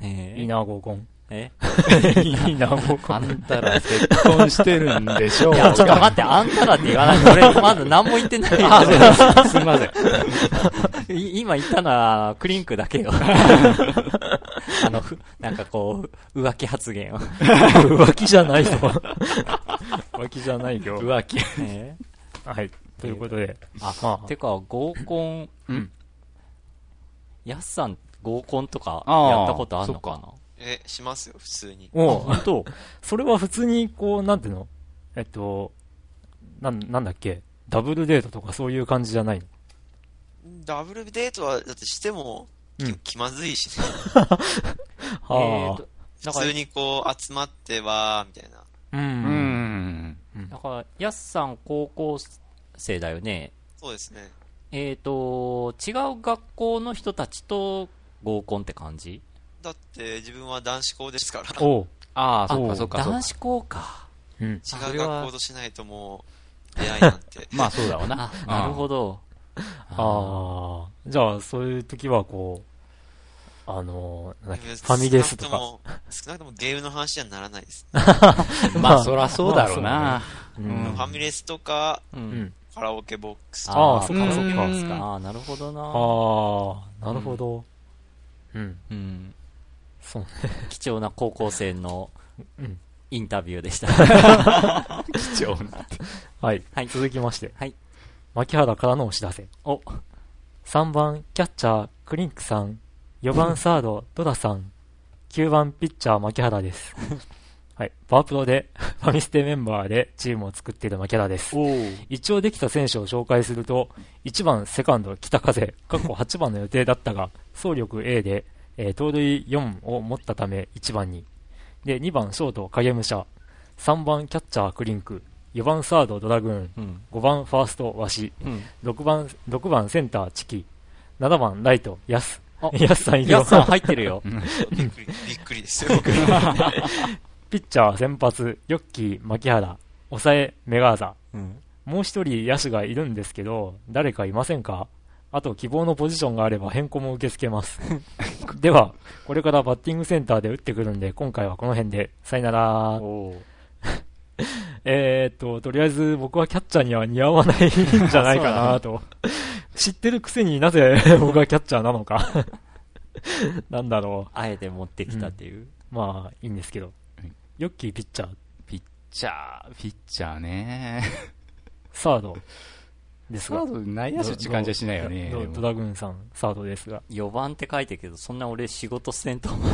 B: えー
A: いいな合コン。
B: え？
A: いいな合コン。
C: あんたら結婚してるんでしょう
B: いや、ちょっと待って、あんたらって言わないで。俺、まだ何も言ってないよ。
C: あすみません。
B: い 今言ったのは、クリンクだけよ。あの、ふなんかこう、浮気発言を。
A: 浮気じゃないぞ。浮気じゃないよ。
C: 浮気。
B: え
A: はい。ということで。
B: あ、
A: まあ
B: てか、合コン、
C: うん
B: やすさん、合コンとか、やったことあるのかな？
D: え、しますよ、普通に。
A: おう
B: 本当？
A: それは普通に、こう、なんていうの？えっと、なん、なんだっけ？ダブルデートとかそういう感じじゃないの？
D: ダブルデートは、だってしても、き
A: うん
D: 気まずいしね。
B: えーとだから
D: 普通にこう、集まっては、みたいな。
A: う。
C: うんん。
B: だから、やすさん高校生だよね。
D: そうですね。
B: えっ、と、違う学校の人たちと合コンって感じ？
D: だって、自分は男子校ですから。
A: おう。
C: ああ、そ
A: う
C: かそっかそっか。
B: 男子校か。
A: うん。
D: 違う学校としないともう、出会いなんて。
C: まあそうだわな。
B: あ、なるほど。
A: ああ。じゃあ、そういう時は、こう、あのー、なんだっけ、
D: フ
A: ファミレスとか。
D: 少なくともゲームの話にはならないです。
C: まあそらそうだろうな。
A: う
C: うん
A: ん
D: ファミレスとか、
B: う。
A: うんん。
D: カラオケボックスと
A: あ
D: か、
A: ーそっか
B: カラオケ
A: そっか
B: ボックスか。あーなるほどな。
A: ああ、なるほど。うん。
B: うん。
A: そうね。
B: 貴重な高校生の
A: うん。
B: インタビューでした。
C: 貴重な。
A: はい。
B: はい
A: 続きまして。
B: はい。
A: 牧原からのお知らせ。
B: お、
A: 3番、キャッチャー、クリンクさん。4番、サード、ドラさん。9番、ピッチャー、牧原です。はい。パワープロで、ファミステメンバーでチームを作っている牧原です。
B: お
A: 一応できた選手を紹介すると、1番セカンド北風、過去8番の予定だったが、走力 A で、えー盗塁4を持ったため1番に。で、2番ショート影武者、3番キャッチャークリンク、4番サードドラグーン、
B: うん。
A: 5番ファーストワシ、
B: うん。
A: 6番、6番センターチキ、7番ライトヤス
B: あ。
A: ヤスさんいるよ
B: やすさん入ってるよ。
D: びっくり、びっくりですよ。
A: ピッチャー先発、ヨッキー、牧原、抑え、メガーザ。
B: うん。
A: もう一人野手がいるんですけど、誰かいませんか？あと希望のポジションがあれば変更も受け付けます。では、これからバッティングセンターで打ってくるんで、今回はこの辺で、さよなら。
B: お
A: えーっと、とりあえず僕はキャッチャーには似合わないんじゃないかなと。知ってるくせになぜ僕はキャッチャーなのか。なんだろ
B: あえて持ってきたっていう。
A: う。まあ、いいんですけど
C: はい。
A: ヨッキーピッチャー、
C: ピッチャー、ピッチャーね。
A: サードですが
C: サー。ド内野手って感じはしないよね。でも
A: ドドドラグーンさん、サードですが。
B: 4番って書いてるけど、そんな俺仕事せんと思う。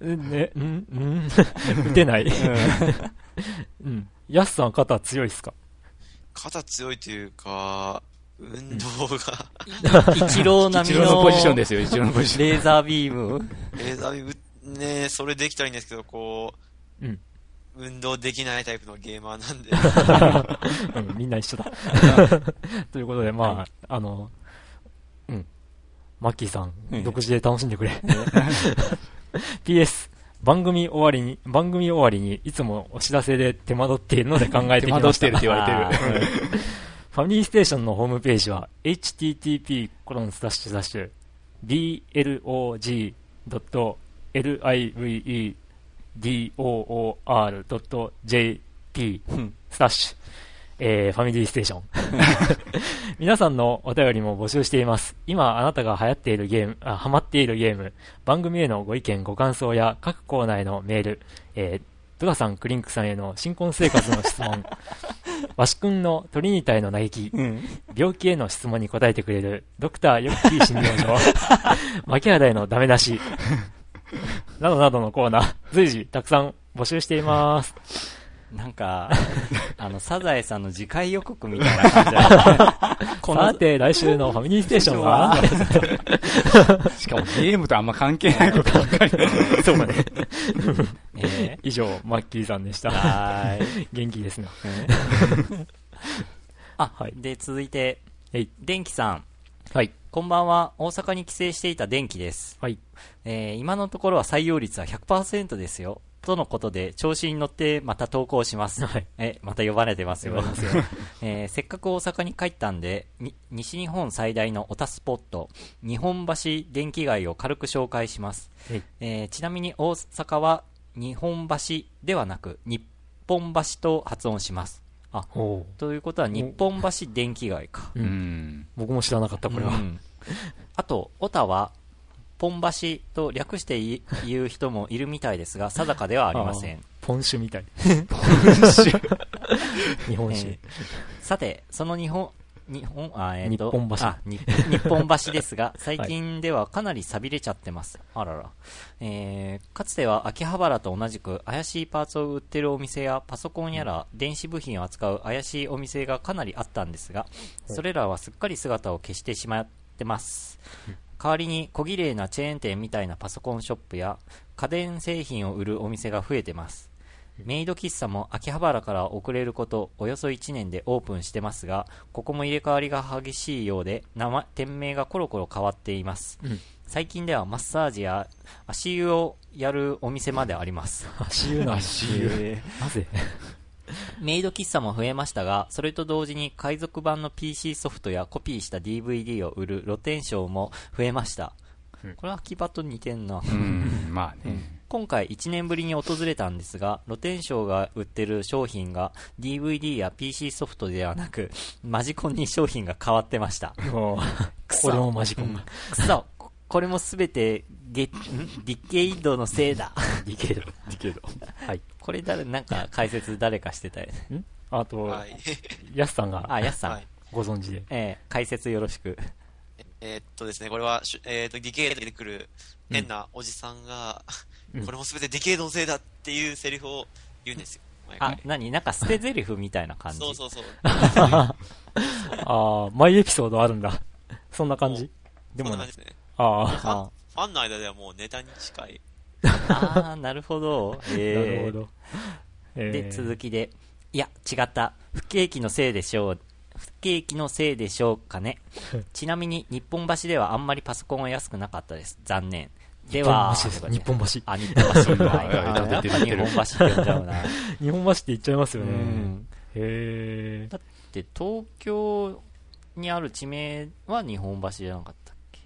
A: ね、んん 打てない。うん。ヤスさん肩強いっすか？
D: 肩強いというか、運動が、
B: 一郎並みの
C: 一郎のポジションですよ、一郎のポジション。
B: レーザービーム。
D: レーザービームねそれできたらいいんですけど、こう、
A: うん
D: 運動できないタイプのゲーマーなんで、
A: うん、みんな一緒だ。ということで、まあ、
B: はい
A: あの、うん。マッキーさん、
B: うん
A: 独自で楽しんでくれ。PS、番組終わりに、番組終わりにいつもお知らせで手間取っているので考えてきました。
C: 手間取ってるって言われてる。
B: る。
A: ファミリーステーションのホームページは、http コロンスラッシュえー、ファミリーステーション。皆さんのお便りも募集しています。今あなたが流行っているゲーム、あ、ハマっているゲーム、番組へのご意見、ご感想や各コーナーへのメール、えー、ドラさん、クリンクさんへの新婚生活の質問、わしくんの鳥に対の嘆き、
B: うん。
A: 病気への質問に答えてくれるドクターヨッキー診療所、牧原へのダメ出し、などなどのコーナー、随時たくさん募集しています。
B: なんか、あの、サザエさんの次回予告みたいな感じだねこの
A: さて、来週のファミリーステーションは、
C: しかもゲームとあんま関係ないことばっかり。
A: そうね。
B: え
A: 以上、マッキーさんでし
B: ー、
A: た。
B: はーい。
A: 元気ですね。
B: あ、
A: はい
B: で、続いて電気さん。
A: はい。
B: こんばんは。大阪に帰省していた電気です。
A: はい。
B: えー今のところは採用率は100%ですよ。とのことで、調子に乗ってまた投稿します。
A: はい。
B: え、また呼ばれてますよ。
A: 呼ばれますよ
B: えーせっかく大阪に帰ったんで、に西日本最大のオタスポット、日本橋電気街を軽く紹介します。
A: はい
B: えーちなみに大阪は日本橋ではなく、日本橋と発音します。あ、ということは日本橋電気街か。
A: う
C: うんん。
A: 僕も知らなかった、これは。
B: うん あと、オタは、ポン橋と略して言う人もいるみたいですが、定かではありません。
A: ポン酒みたい。日本酒
B: えー。さて、その日本、日本、あ、えーと
A: 日本橋
B: あ、に 日本橋ですが、最近ではかなり錆びれちゃってます。あらら。えー、かつては秋葉原と同じく怪しいパーツを売ってるお店やパソコンやら電子部品を扱う怪しいお店がかなりあったんですが、それらはすっかり姿を消してしまってます。代わりに小綺麗なチェーン店みたいなパソコンショップや家電製品を売るお店が増えてます。メイド喫茶も秋葉原から遅れることおよそ1年でオープンしてますが、ここも入れ替わりが激しいようで、名前、店名がコロコロ変わっています。
A: うん
B: 最近ではマッサージや足湯をやるお店まであります。
A: 足湯なんだ
C: 足湯
B: え
A: なぜ？
B: ーメイド喫茶も増えましたが、それと同時に海賊版の PC ソフトやコピーした DVD を売る露天商も増えました。
A: うん
B: これは木場と似てんな。
C: うん、まあね。
B: 今回1年ぶりに訪れたんですが、露天商が売ってる商品が DVD や PC ソフトではなく、マジコンに商品が変わってました。
A: これもマジコン。
B: くそここれもすべてゲ、ん？ディケイドのせいだ。
A: ディケード。ディケード。はい。
B: これ誰、なんか解説誰かしてたよね。
A: ん？あと、
D: はい。
A: ヤスさんが
B: あ、やすさん。
D: はい
A: ご存知で。
B: えー解説よろしく。
D: えーっとですね、これはえーっと、ディケードに出てくる変なおじさんが、
A: うん
D: これもすべてディケードのせいだっていうセリフを言うんですよ。
B: あ、何？なんか捨て台詞みたいな感じ？
D: そうそうそう。
A: ああ、マイエピソードあるんだ。そんな感じ？でもね
D: でもです。ね。
A: あ
B: あ
D: ファンの間ではもうネタに近い。
B: あー、なるほど。
A: あ、な
B: えー
A: るほど。え
B: で、続きで、いや、違った。不景気のせいでしょう。不景気のせいでしょうかね。ちなみに、日本橋ではあんまりパソコンは安くなかったです。残念。では、
A: 日本橋です。日本橋。
B: あ、日本橋。っぱ日本橋って呼んじゃうな。
A: 日本橋って言っちゃいます
B: う
A: よね。
B: ん。
A: へえ。
B: だって、東京にある地名は日本橋じゃなかったっけ？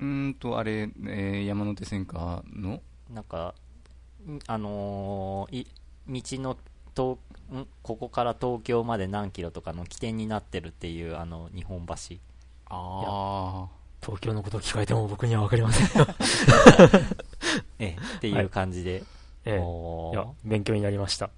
C: うーんと、あれ、えー山手線かの？
B: なんか、んあのーい、道のとん？ここから東京まで何キロとかの起点になってるっていうあの日本橋
C: あ
A: 東京のことを聞かれても僕には分かりません。
B: ええっていう感じで、
A: ええ。いや、勉強になりました。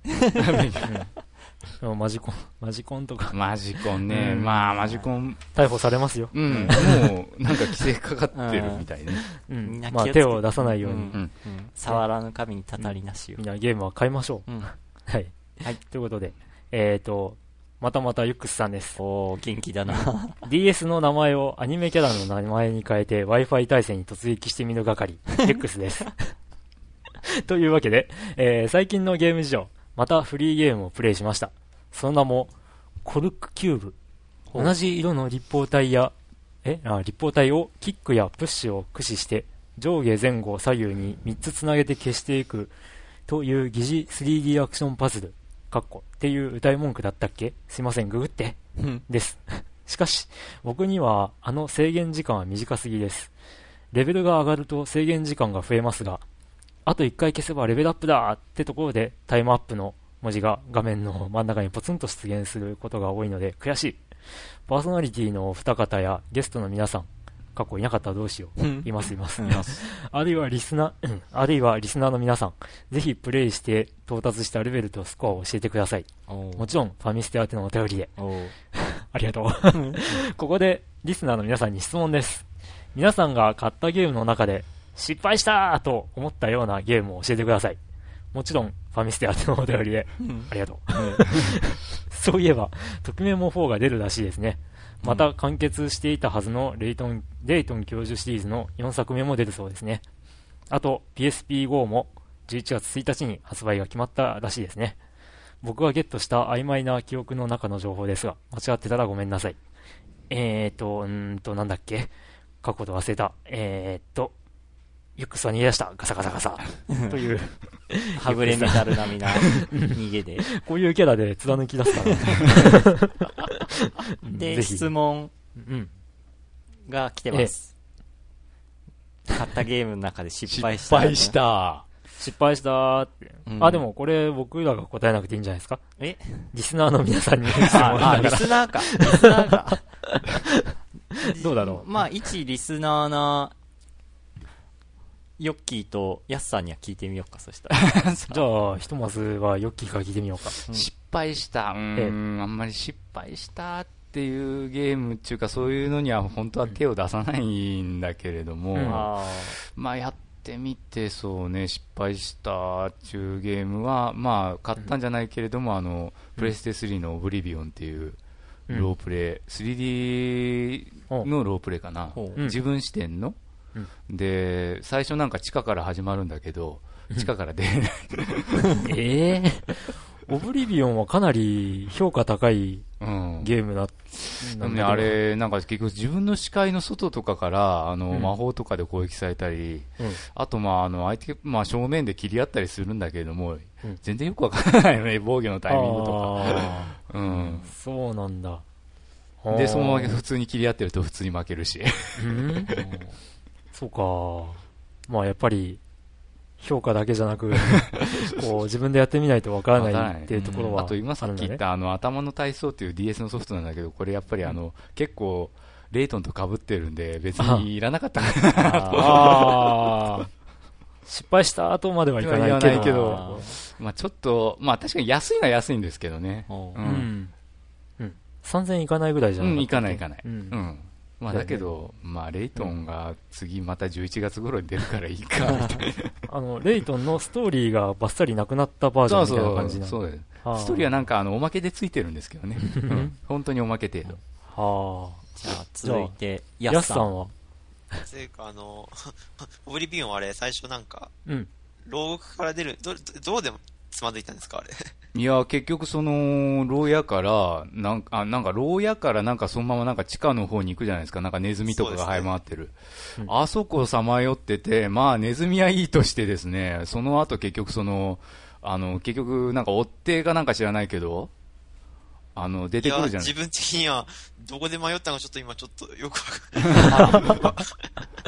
A: マジコン、マジコンとか。
C: あ、マジコンね。
A: うん。
C: まあ、マジコン、
A: 逮捕されますよ。
C: うん、もう、なんか規制かかってるみたいね。
A: うん。まあ手を出さないように、
B: うん。うん。触らぬ神にたたりなしよ。
A: みん、なゲームは買いましょ
B: う。
A: はい。はい。ということで、えっ、と、またまたユックスさんです。
B: おー元気だな
A: DS の名前をアニメキャラの名前に変えて Wi-Fi 対戦に突撃してみる係、X です。というわけで、えー最近のゲーム事情、またフリーゲームをプレイしました。その名も、コルクキューブ。同じ色の立方体や、えあ立方体をキックやプッシュを駆使して、上下前後左右に3つつなげて消していくという疑似 3D アクションパズル、かっこっていう歌い文句だったっけ？すいません、ググって。
B: うん
A: です。しかし、僕にはあの制限時間は短すぎです。レベルが上がると制限時間が増えますが、あと1回消せばレベルアップだってところでタイムアップの文字が画面の真ん中にポツンと出現することが多いので悔しい。パーソナリティのお二方やゲストの皆さん、過去いなかったらどうしよう。
B: うん
A: いますいます。
C: います。
A: あるいはリスナー、うんあるいはリスナーの皆さん、ぜひプレイして到達したレベルとスコアを教えてください。もちろん、ファミステ宛てのお便りで。ありがとう。ここで、リスナーの皆さんに質問です。皆さんが買ったゲームの中で、失敗したーと思ったようなゲームを教えてください。もちろん、ファミステ宛てのお便りで。ありがとう。そういえば、ときメモ4が出るらしいですね。また完結していたはずのレイトン、レイトン教授シリーズの4作目も出るそうですね。あと、PSP-GO も11月1日に発売が決まったらしいですね。僕がゲットした曖昧な記憶の中の情報ですが、間違ってたらごめんなさい。えーと、うーんと、なんだっけ？過去と忘れた。えーと、ユックスは逃げ出した。ガサガサガサ。という、
B: はぐれメタル並みな 逃げで。
A: こういうキャラで貫き出すから。
B: で、質問
A: うん。
B: が来てます。買ったゲームの中で失
C: 失
B: 敗した、
C: 敗し。た。
A: 失敗したーって。
B: うん
A: あ、でもこれ僕らが答えなくていいんじゃないですか？
B: え？
A: リスナーの皆さんに質問
B: あ、あリ。スナーか。リスナーか。
A: どうだろう？
B: まあ、一リスナーな、ヨッキーとヤスさんには聞いてみようか、そしたら。
A: じゃあ、ひとまずはヨッキーから聞いてみようか。
B: うん。
C: 失敗した。うーん、あんまり失敗したっていうゲームっていうか、そういうのには本当は手を出さないんだけれども、
A: うん。
B: あ
C: まあやってみて、そうね、失敗したっていうゲームは、まあ買ったんじゃないけれども、あの、プレステ3のオブリビオンっていう
A: うん。
C: ロープレイ、3D のロープレイかな。自分視点の、で、最初なんか地下から始まるんだけど、地下から出れない。
A: ええオブリビオンはかなり評価高い
C: うん。
A: ゲームだ。
C: でもね、あれ、なんか結局自分の視界の外とかから、あの、
A: うん
C: 魔法とかで攻撃されたり、
A: うん
C: あと、まあ、あの、相手、まあ、正面で切り合ったりするんだけれども、
A: うん
C: 全然よくわからないよね、防御のタイミングとか。
A: あ
C: うん
A: ー。そうなんだ。
C: で、そのまま普通に切り合ってると普通に負けるし。
A: うんそうか。まあやっぱり、評価だけじゃなく、こう自分でやってみないとわから
C: ない
A: っていうところは
C: あと今さっき言っ。たあの頭の体操っていう DS のソフトなんだけど、これやっぱりあの、結構、レイトンと被ってるんで、別にいらなかったかな。
A: ああ。失敗した後まではいかないけど。
C: けど
B: あ
C: まあちょっと、まあ確かに安いのは安いんですけどね。
B: ほう
C: う
A: うんん。うん。3000いかないぐらいじゃ
C: う、
A: なん
C: いかないいかない。
A: う
C: うんん。まあだけど、まあレイトンが次また11月頃に出るからいいか、みたい
A: あの、レイトンのストーリーがバッサリなくなったバージョ
C: な。そうそう、
A: ンみたいな感じなの
C: そうです。
A: はあ
C: ストーリーはなんかあの、おまけでついてるんですけどね。うん本当におまけ程度。
A: は
B: じゃあ、続いて、
A: あ。ヤ
B: ヤスさん。
A: は？
D: というか、あの、オブリビオンあれ、最初なんか、
A: うん。
D: 牢獄から出る、ど、どどうでもつまずいたんですかあれ。
C: いや、結局その、牢屋から、なんか、あ、なんか牢屋からなんかそのままなんか地下の方に行くじゃないですか。なんかネズミとかが
D: そうですね
C: 這い回ってる。
A: うん
C: あそこさまよってて、まあネズミはいいとしてですね、その後結局その、あの、結局なんか追っ手がなんか知らないけど、あの、出てくるじゃない
D: 自分的には、どこで迷ったのかちょっと今ちょっとよくわかんな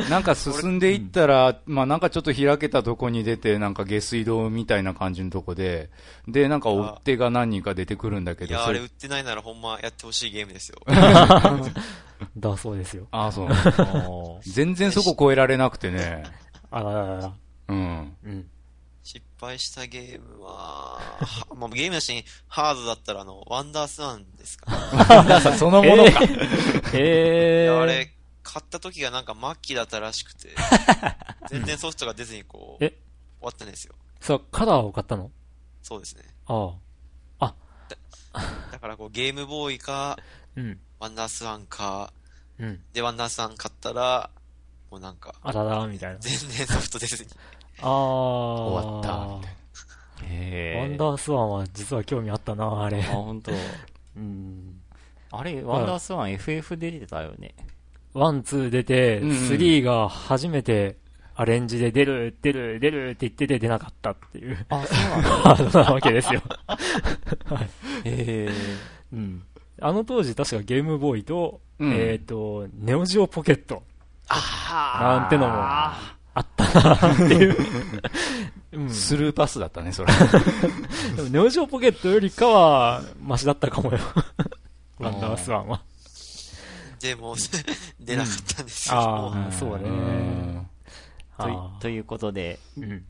D: い。
C: なんか進んでいったら、まあなんかちょっと開けたとこに出て、なんか下水道みたいな感じのとこで、で、なんか追っ手が何人か出てくるんだけど、
D: いや、あれ売ってないならほんまやってほしいゲームですよ。
A: だそうですよ。
C: ああ、そう。全然そこ超えられなくてね。
A: あらららら。
C: うん。
A: うん。
D: 失敗したゲームは、は まあ、ゲームだし、ハードだったらあの、ワンダースワンですか？
C: そのものか。
D: い
A: えー。
D: やあれ、買った時がなんか末期だったらしくて、全然ソフトが出ずにこう、
A: え？
D: 終わったんですよ。
A: さ、カラーを買ったの？
D: そうですね。
A: ああ。
D: だからこう、ゲームボーイか、
A: うん。
D: ワンダースワンか、
A: うん。
D: で、ワンダースワン買ったら、もうなんか、
A: あらら、みたいな。
D: 全然ソフト出ずに。
A: ああ。
C: 終わったみたい
B: へー
A: ワンダースワンは実は興味あったな、あれ
B: あ、。本当。
A: うん。
B: あれ、ワンダースワン FF 出てたよね。
A: ワン、ツー出て、スリーが初めてアレンジで出る、出る、出るって言ってて出なかったっていう
B: あ、そうなんだ。
A: なわけですよ。
B: へー
A: うん。あの当時確かゲームボーイと、
C: うん
A: えっ、と、ネオジオポケット
B: あ
A: なんてのもあっていう。うん。
C: スルーパスだったね、それ。
A: でもネオジオポケットよりかは、マシだったかもよ。ワンダースワンは。
D: でも、出なかったんですよ。
A: ああ、そうね。
C: うん
B: といということで、
A: うん。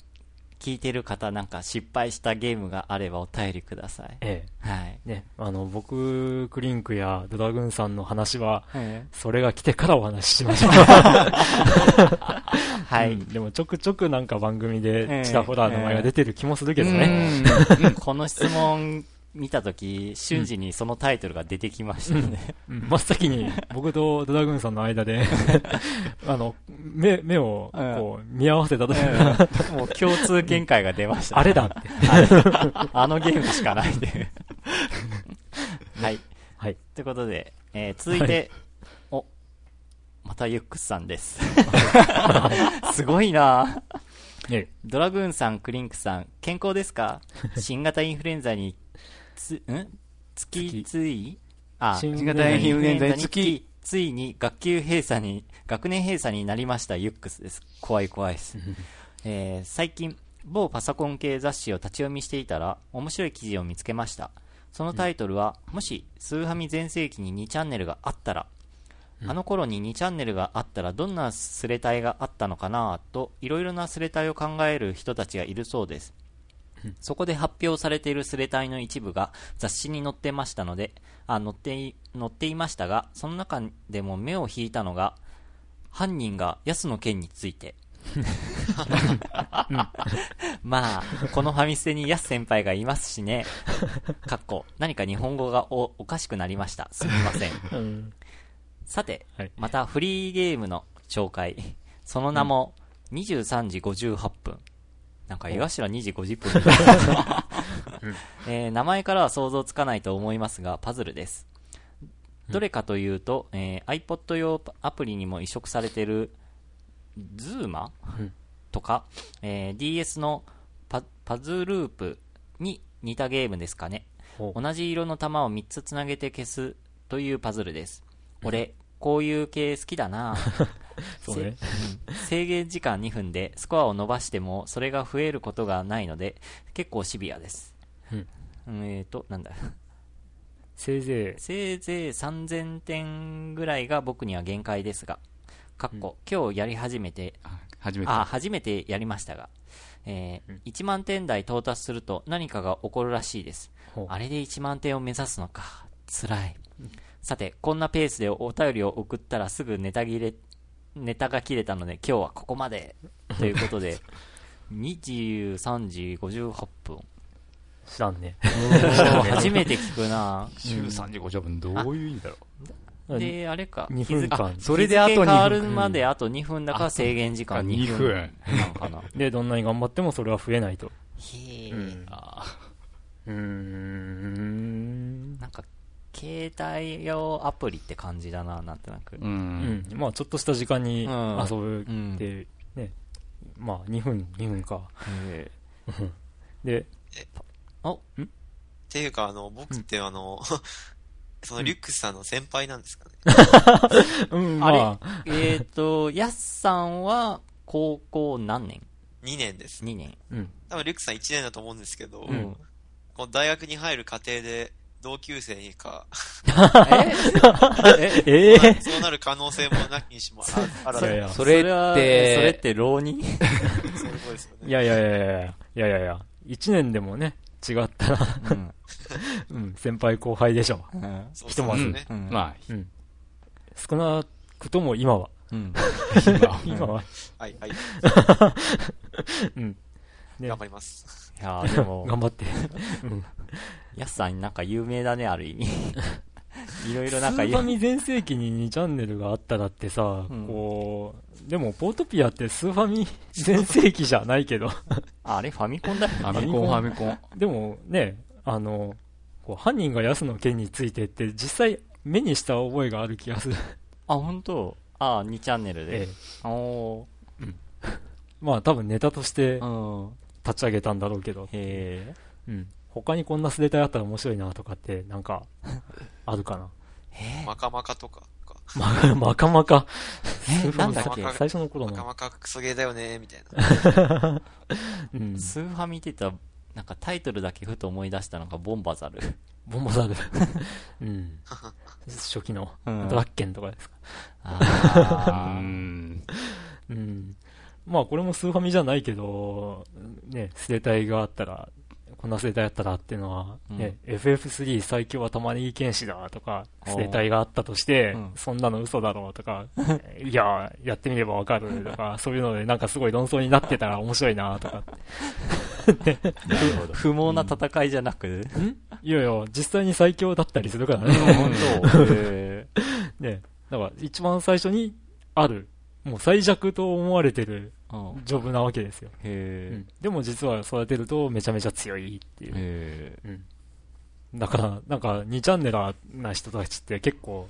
B: 聞いてる方なんか失敗したゲームがあればお便りください。
A: え
B: はい。
A: え。ね、あの、僕、クリンクやドラグーンさんの話は、
B: は
A: それが来てからお話ししましょう。
B: い。
A: うんでもちょくちょくなんか番組
B: え
A: で
B: え
A: ちらほら名前が出てる気もするけどね。
B: この質問見たとき、瞬時にそのタイトルが出てきましたね。
A: うん真っ先に僕とドラグーンさんの間で、あの、目、目をこう見合わせたとき
B: もう共通見解が出ました。
A: あれだって。
B: あのゲームしかないんで。はい。
A: はい。
B: ということで、えー続いて、お、またユックスさんです。すごいな
A: ね
B: ドラグーンさん、クリンクさん、健康ですか？新型インフルエンザに、つ、ん？つきつい？あ、
A: 新
C: 新型インフルエンザにつ
B: いに学級閉鎖に、学年閉鎖になりましたユックスです。怖い怖いです。えー最近、某パソコン系雑誌を立ち読みしていたら、面白い記事を見つけました。そのタイトルは、もし、スーファミ全盛期に2チャンネルがあったら、あの頃に2チャンネルがあったらどんなスレタイがあったのかなと、いろいろなスレタイを考える人たちがいるそうです。そこで発表されているスレタイの一部が雑誌に載ってましたので、あ、載ってい、載っていましたが、その中でも目を引いたのが、犯人が安野健について。まあ、このファミステに安先輩がいますしね。かっこ、何か日本語がおおかしくなりました。すみません。
A: うん。
B: さて、
A: はい
B: またフリーゲームの紹介。その名も、23時58分。なんか、江頭2時50分。えー名前からは想像つかないと思いますが、パズルです。どれかというと、えー iPod 用アプリにも移植されている、ズーマ、
A: うん。
B: とか、えー DS のパパズループに似たゲームですかね。同じ色の玉を3つつなげて消すというパズルです。俺、こういう系好きだな
A: そうね。
B: せうん制限時間2分でスコアを伸ばしてもそれが増えることがないので結構シビアです。
A: うん
B: うんえーと、なんだ。
A: せいぜ
B: せいぜい3000点ぐらいが僕には限界ですが、かっこ、今日やり始めて、
C: あ初めて。
B: あ、初めてやりましたが、えー1万点台到達すると何かが起こるらしいです。あれで1万点を目指すのか。辛い。さて、こんなペースでお便りを送ったらすぐネタ切れ、ネタが切れたので今日はここまで。ということで、23時58分。
A: 知らんね。
B: 初めて聞くな
C: 13時50分、どういう意味だろう？
B: で、あれか。
A: 2
B: 日付
A: 分間
B: あ
C: それであと2分
B: 日付変わるまであと2分だから制限時間
C: あ
B: 2
C: 2
B: 分
C: 分。
B: なのかな。
A: で、どんなに頑張ってもそれは増えないと。
B: へえ、
A: うん。
B: なんか、携帯用アプリって感じだな、なんとなく。
C: ーう。
A: うんん。まあ、ちょっとした時間に
B: うん
A: 遊ぶ
B: うん
A: って、ね。まあ、2分、2分か。
B: へ
A: で、
D: っていうか、あの、僕ってあの、そのリュックスさんの先輩なんですかね。
A: うん、
B: あれ？
A: まあ、
B: えっと、ヤスさんは高校何年
D: ？2年です。
B: ?2 年。
A: うん。
D: 多分リュックスさん1年だと思うんですけど、
B: うん。
D: この大学に入る過程で同級生以か。
B: え？
A: え、
D: そうなる可能性もなきにしもあらず。
C: それって、
B: それって浪人？
D: そういうことですよね。
A: いやいやいやいやいやいやいや、年でもね、違ったら、
B: うん、
A: 先輩後輩でしょ。
B: う、
A: ひとまず。
D: ね、
B: うん、
C: まあ、
A: う、少なくとも今は。
B: うん、
A: 今は。
D: はい、はい。
A: うん、ね、
D: 頑張ります。
B: いやでも。
A: 頑張って。うん
B: ヤスさんなんか有名だね、ある意味。いろい
A: ス
B: ろなんか
A: ーファミ全盛期に2チャンネルがあったらってさ、
B: うん
A: こう、でも、ポートピアってスーファミ全盛期じゃないけど、
B: ああれファミコンだよ
C: ファミコン、ファミコン。
A: でもね、あの、こう犯人がヤスの件についてって実際目にした覚えがある気がする。
B: あ、本当？ああ、2チャンネルで。
A: ええ
B: お
A: まあ多分ネタとして
B: ー。うん。
A: 立ち上げたんだろうけど、
B: へ
A: うん。他にこんなスレタイあったら面白いなとかって、なんか、あるかな？
B: え。
D: マカマカとか、か
A: ま、まかまか。
B: え、なんだっけ？
A: 最初の頃
D: マカ
A: の。
D: マカクソゲーだよね、みたいな。
A: うん。
B: スーファ見てた、なんかタイトルだけふと思い出したのがボンバザル。
A: ボンバザル。うん。初期の、
B: うん
A: ドラッケンとかですか？
C: う
B: あー
C: ん。
A: うん。まあこれもスーファミじゃないけど、ね、スレタイがあったら、こんなスレタイあったらっていうのは、ね、FF3 最強は玉ねぎ剣士だとか、
B: おー。
A: スレタイがあったとして、
B: うん。
A: そんなの嘘だろうとか、いや、やってみればわかるとか、そういうのでなんかすごい論争になってたら面白いなとか。
B: 不毛な戦いじゃなく、
A: ん。いやいや、実際に最強だったりするからね。
B: 本当。へ
A: ね、だから一番最初にある、もう最弱と思われてる
B: ーうん
A: ジョブなわけですよ。う
B: へ
A: ん、でも実は育てるとめちゃめちゃ強いってい
B: ー
A: う。
B: へ
A: うん、だから、なんか2チャンネラーな人たちって結構。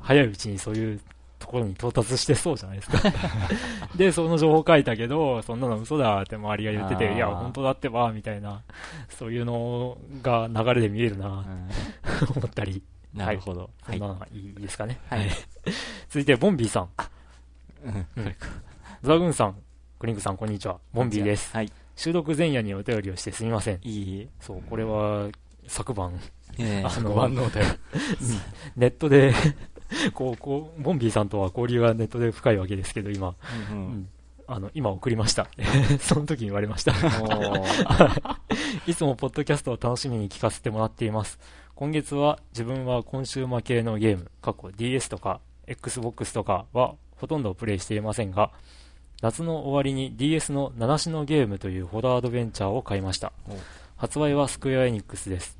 A: 早いうちにそういうところに到達してそうじゃないですか。で、その情報書いたけど、そんなの嘘だって周りが言ってて、いや、本当だってば、みたいな、そういうのが流れで見えるな、
B: うん
A: 思ったり。
B: なるほど。はい
A: そんな。のがいいですかね。
B: はい。
A: 続いて、ボンビーさん。
B: うん
A: うんザグーンさん、クリンクさん、こんにちは。ボンビーです。
B: はい。
A: 収録前夜にお便りをしてすみません。
B: いい
A: そう、これは、昨晩、
B: え
A: あの
C: 5番の。
A: ネットで、こう、こう、ボンビーさんとは交流がネットで深いわけですけど、今、
B: う
A: うんん、あの、今送りました。その時に言われました。いつもポッドキャストを楽しみに聞かせてもらっています。今月は自分はコンシューマー系のゲーム、過去 DS とか Xbox とかはほとんどプレイしていませんが、夏の終わりに DS の七種のゲームというホラーアドベンチャーを買いました
B: お。
A: 発売はスクエアエニックスです。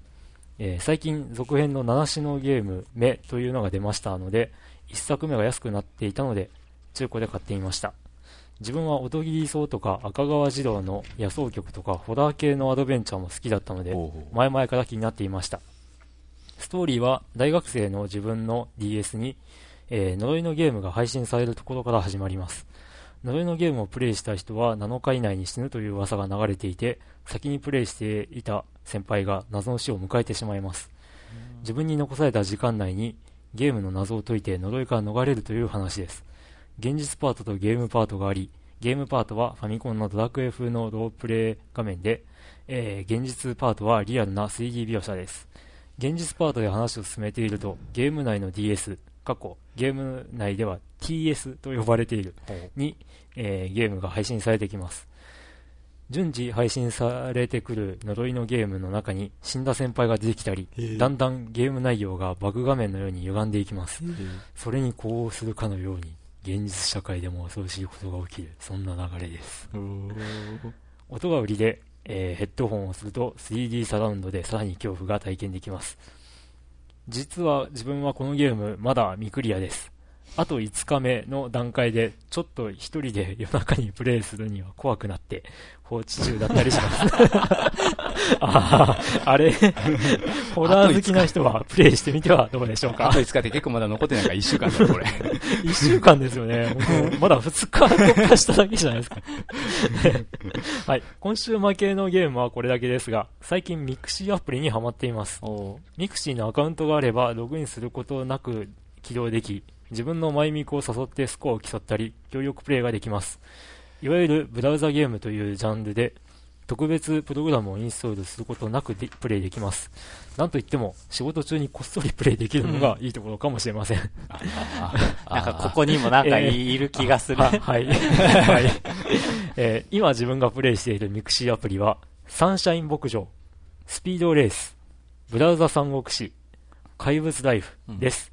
A: えー最近続編の七種のゲーム目というのが出ましたので、一作目が安くなっていたので、中古で買ってみました。自分は音切り草とか赤川次郎の野草曲とかホラー系のアドベンチャーも好きだったので、前々から気になっていました。ストーリーは大学生の自分の DS に、えー呪いのゲームが配信されるところから始まります。呪いのゲームをプレイした人は7日以内に死ぬという噂が流れていて、先にプレイしていた先輩が謎の死を迎えてしまいます。自分に残された時間内にゲームの謎を解いて呪いから逃れるという話です。現実パートとゲームパートがあり、ゲームパートはファミコンのドラクエ風のロープレイ画面で、えー現実パートはリアルな 3D 描写です。現実パートで話を進めていると、ゲーム内の DS、過去、ゲーム内では TS と呼ばれているに、えーゲームが配信されてきます。順次配信されてくる呪いのゲームの中に死んだ先輩が出てきたり、だんだんゲーム内容がバグ画面のように歪んでいきます。それに呼応するかのように、現実社会でも恐ろしいことが起きる、そんな流れです。音が売りで、えーヘッドホンをすると 3D サラウンドでさらに恐怖が体験できます。実は自分はこのゲームまだ未クリアです。あと5日目の段階でちょっと一人で夜中にプレイするには怖くなって放置中だったりします。ああ、あれ、ホラー好きな人はプレイしてみてはどうでしょうか？
C: あと5日って結構まだ残ってないから1週間だよ、これ。
A: 一週間ですよね。まだ二日突破しただけじゃないですか。はい。今週負けのゲームはこれだけですが、最近ミクシーアプリにハマっています。
B: お
A: ミクシーのアカウントがあれば、ログインすることなく起動でき、自分のマイミクを誘ってスコアを競ったり、協力プレイができます。いわゆるブラウザゲームというジャンルで、特別プログラムをインストールすることなくでプレイできます。なんといっても、仕事中にこっそりプレイできるのがいいところかもしれません。
B: なんかここにもなんかいる気がする。
A: ははい。はい。えー今自分がプレイしているミクシーアプリは、サンシャイン牧場、スピードレース、ブラウザ三国志、怪物ライフです。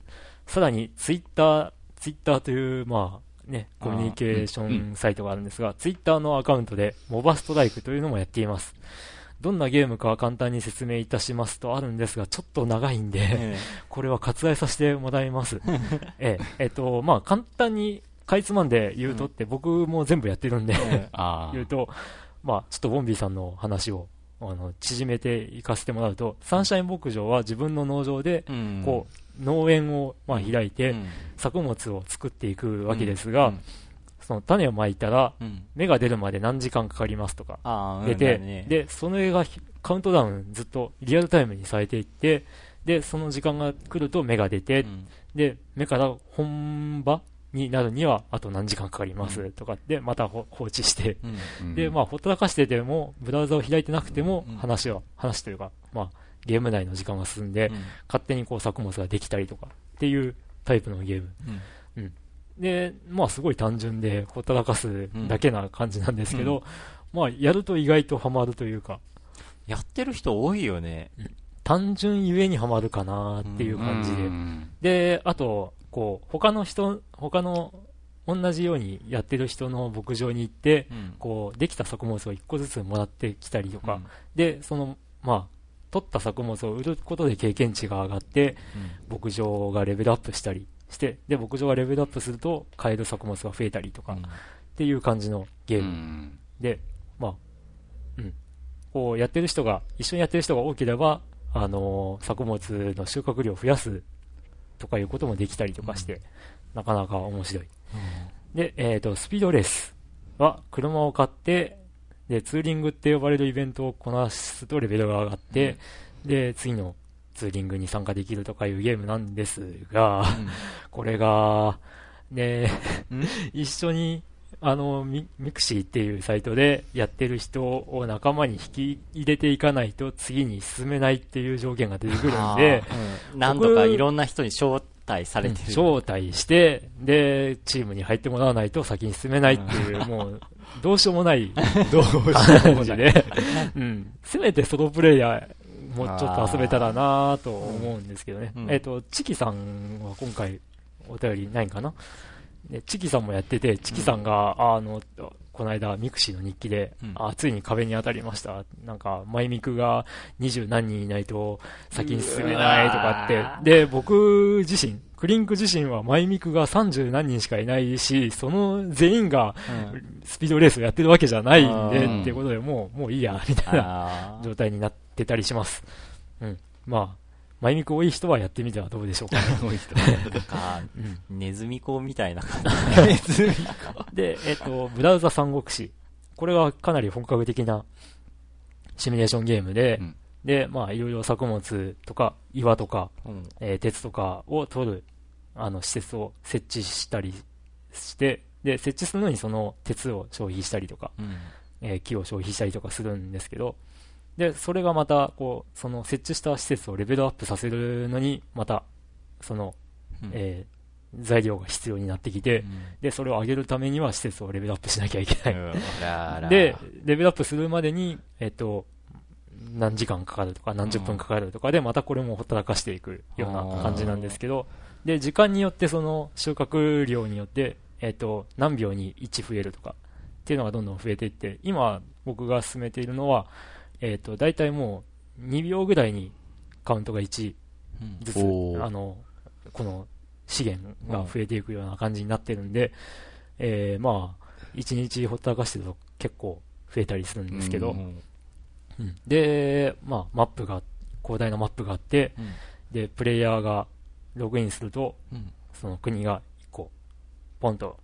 A: さらに、ツイッター、ツイッターという、まあ、ね、コミュニケーションサイトがあるんですが、ツイッターのアカウントで、モバストライクというのもやっています。どんなゲームかは簡単に説明いたしますとあるんですが、ちょっと長いんで、
B: え
A: これは割愛させてもらいます。ええ、えっと、まあ、簡単に、かいつまんで言うとって、僕も全部やってるんで、言うと、まあ、ちょっとボンビーさんの話を、あの、縮めていかせてもらうと、サンシャイン牧場は自分の農場で、
B: うん。
A: こう、農園を、まあ、開いて、
B: うん。
A: 作物を作っていくわけですが、
B: うん。
A: その種をまいたら、
B: うん。
A: 芽が出るまで何時間かかりますとか、出て、で、その絵がひカウントダウンずっとリアルタイムにされていって、で、その時間が来ると芽が出て、
B: うん。
A: で、芽から本場になるにはあと何時間かかりますとかで、またほ放置して、
B: うん。
A: で、まあ、ほったらかしてても、ブラウザを開いてなくても
B: うん、
A: 話は、話というか、まあ、ゲーム内の時間が進んで、
B: うん。
A: 勝手にこう作物ができたりとかっていうタイプのゲーム。
B: うん。
A: で、まあ、すごい単純で、ほったらかすだけな感じなんですけど、まあ、やると意外とハマるというか、
B: やってる人多いよね。
A: 単純ゆえにハマるかなっていう感じで。
C: うん。
A: で、あと、こう、他の人、他の、同じようにやってる人の牧場に行って、
B: うん。
A: こう、できた作物を一個ずつもらってきたりとか、
B: うん。
A: で、その、まあ、取った作物を売ることで経験値が上がって、牧場がレベルアップしたりして、で、牧場がレベルアップすると、買える作物が増えたりとか、
B: うん。
A: っていう感じのゲー
C: う
A: ム
C: ん。
A: で、まあ、うん。こう、やってる人が、一緒にやってる人が多ければ、あのー作物の収穫量を増やすとかいうこともできたりとかして、なかなか面白い。で、えっ、と、スピードレースは、車を買って、で、ツーリングって呼ばれるイベントをこなすとレベルが上がって、で、次のツーリングに参加できるとかいうゲームなんですが、これが、ね、一緒に、あのミ、ミクシーっていうサイトでやってる人を仲間に引き入れていかないと次に進めないっていう条件が出てくるんで、
B: うん。なんとかいろんな人に招待されてる。
A: 招待して、で、チームに入ってもらわないと先に進めないっていう、もう、どうしようもない。
C: どうしよ
A: 感じで、うん。せめてソロプレイヤーもうちょっと遊べたらなと思うんですけどね。
B: うん。
A: えっ、と、チキさんは今回お便りないんかな？でチキさんもやってて、チキさんが、あの、この間、ミクシーの日記で、
B: うん。
A: あついに壁に当たりました。なんか、マイミクが二十何人いないと先に進めないとかって。で、僕自身、クリンク自身はマイミクが30何人しかいないし、その全員が
B: うん
A: スピードレースをやってるわけじゃないんで、
C: うん
A: っていうことでもう、もういいや、みたいな状態になってたりします。うん。まあ、マイミク多い人はやってみてはどうでしょうか。
B: なんか、
A: うん
B: ネズミ講みたいな感
A: で、えっ、と、ブラウザ三国志。これはかなり本格的なシミュレーションゲームで、
C: うん
A: で、まあ、いろいろ作物とか、岩とか、
B: じ。うん。
A: えー鉄とかを取る、あの、施設を設置したりして、で、設置するのにその鉄を消費したりとか、
B: うん。
A: えー木を消費したりとかするんですけど、で、それがまた、こう、その設置した施設をレベルアップさせるのに、また、その、
B: うん。
A: えー材料が必要になってきて、で、それを上げるためには施設をレベルアップしなきゃいけない。で、レベルアップするまでに、えっと、何時間かかるとか、何十分かかるとかで、またこれもほったらかしていくような感じなんですけど、で、時間によってその収穫量によって、えっと、何秒に1増えるとか、っていうのがどんどん増えていって、今僕が進めているのは、えっと、大体もう2秒ぐらいにカウントが1
B: うん。
A: ずつ、あの、この資源が増えていくような感じになってるんで、えーまあ、1日ほったらかしてると結構増えたりするんですけど、
C: うん
A: うんで、まあ、マップが、広大なマップがあって、
B: うん。
A: で、プレイヤーがログインすると、
B: うん。
A: その国が1個、ポンと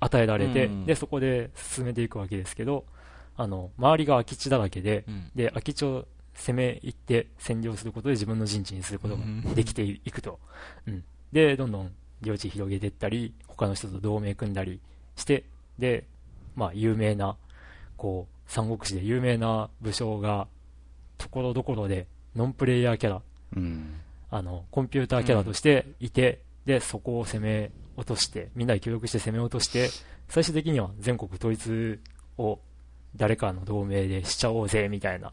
A: 与えられて、
B: うん。
A: で、そこで進めていくわけですけど、あの、周りが空き地だらけで、
B: うん。
A: で、空き地を攻め入って占領することで自分の陣地にすることができていくと。うん。で、どんどん領地広げていったり、他の人と同盟組んだりして、で、まあ、有名な、こう、三国志で有名な武将が、ところどころで、ノンプレイヤーキャラ、
C: うん。
A: あの、コンピューターキャラとしていて、で、そこを攻め落として、みんなで協力して攻め落として、最終的には全国統一を誰かの同盟でしちゃおうぜ、みたいな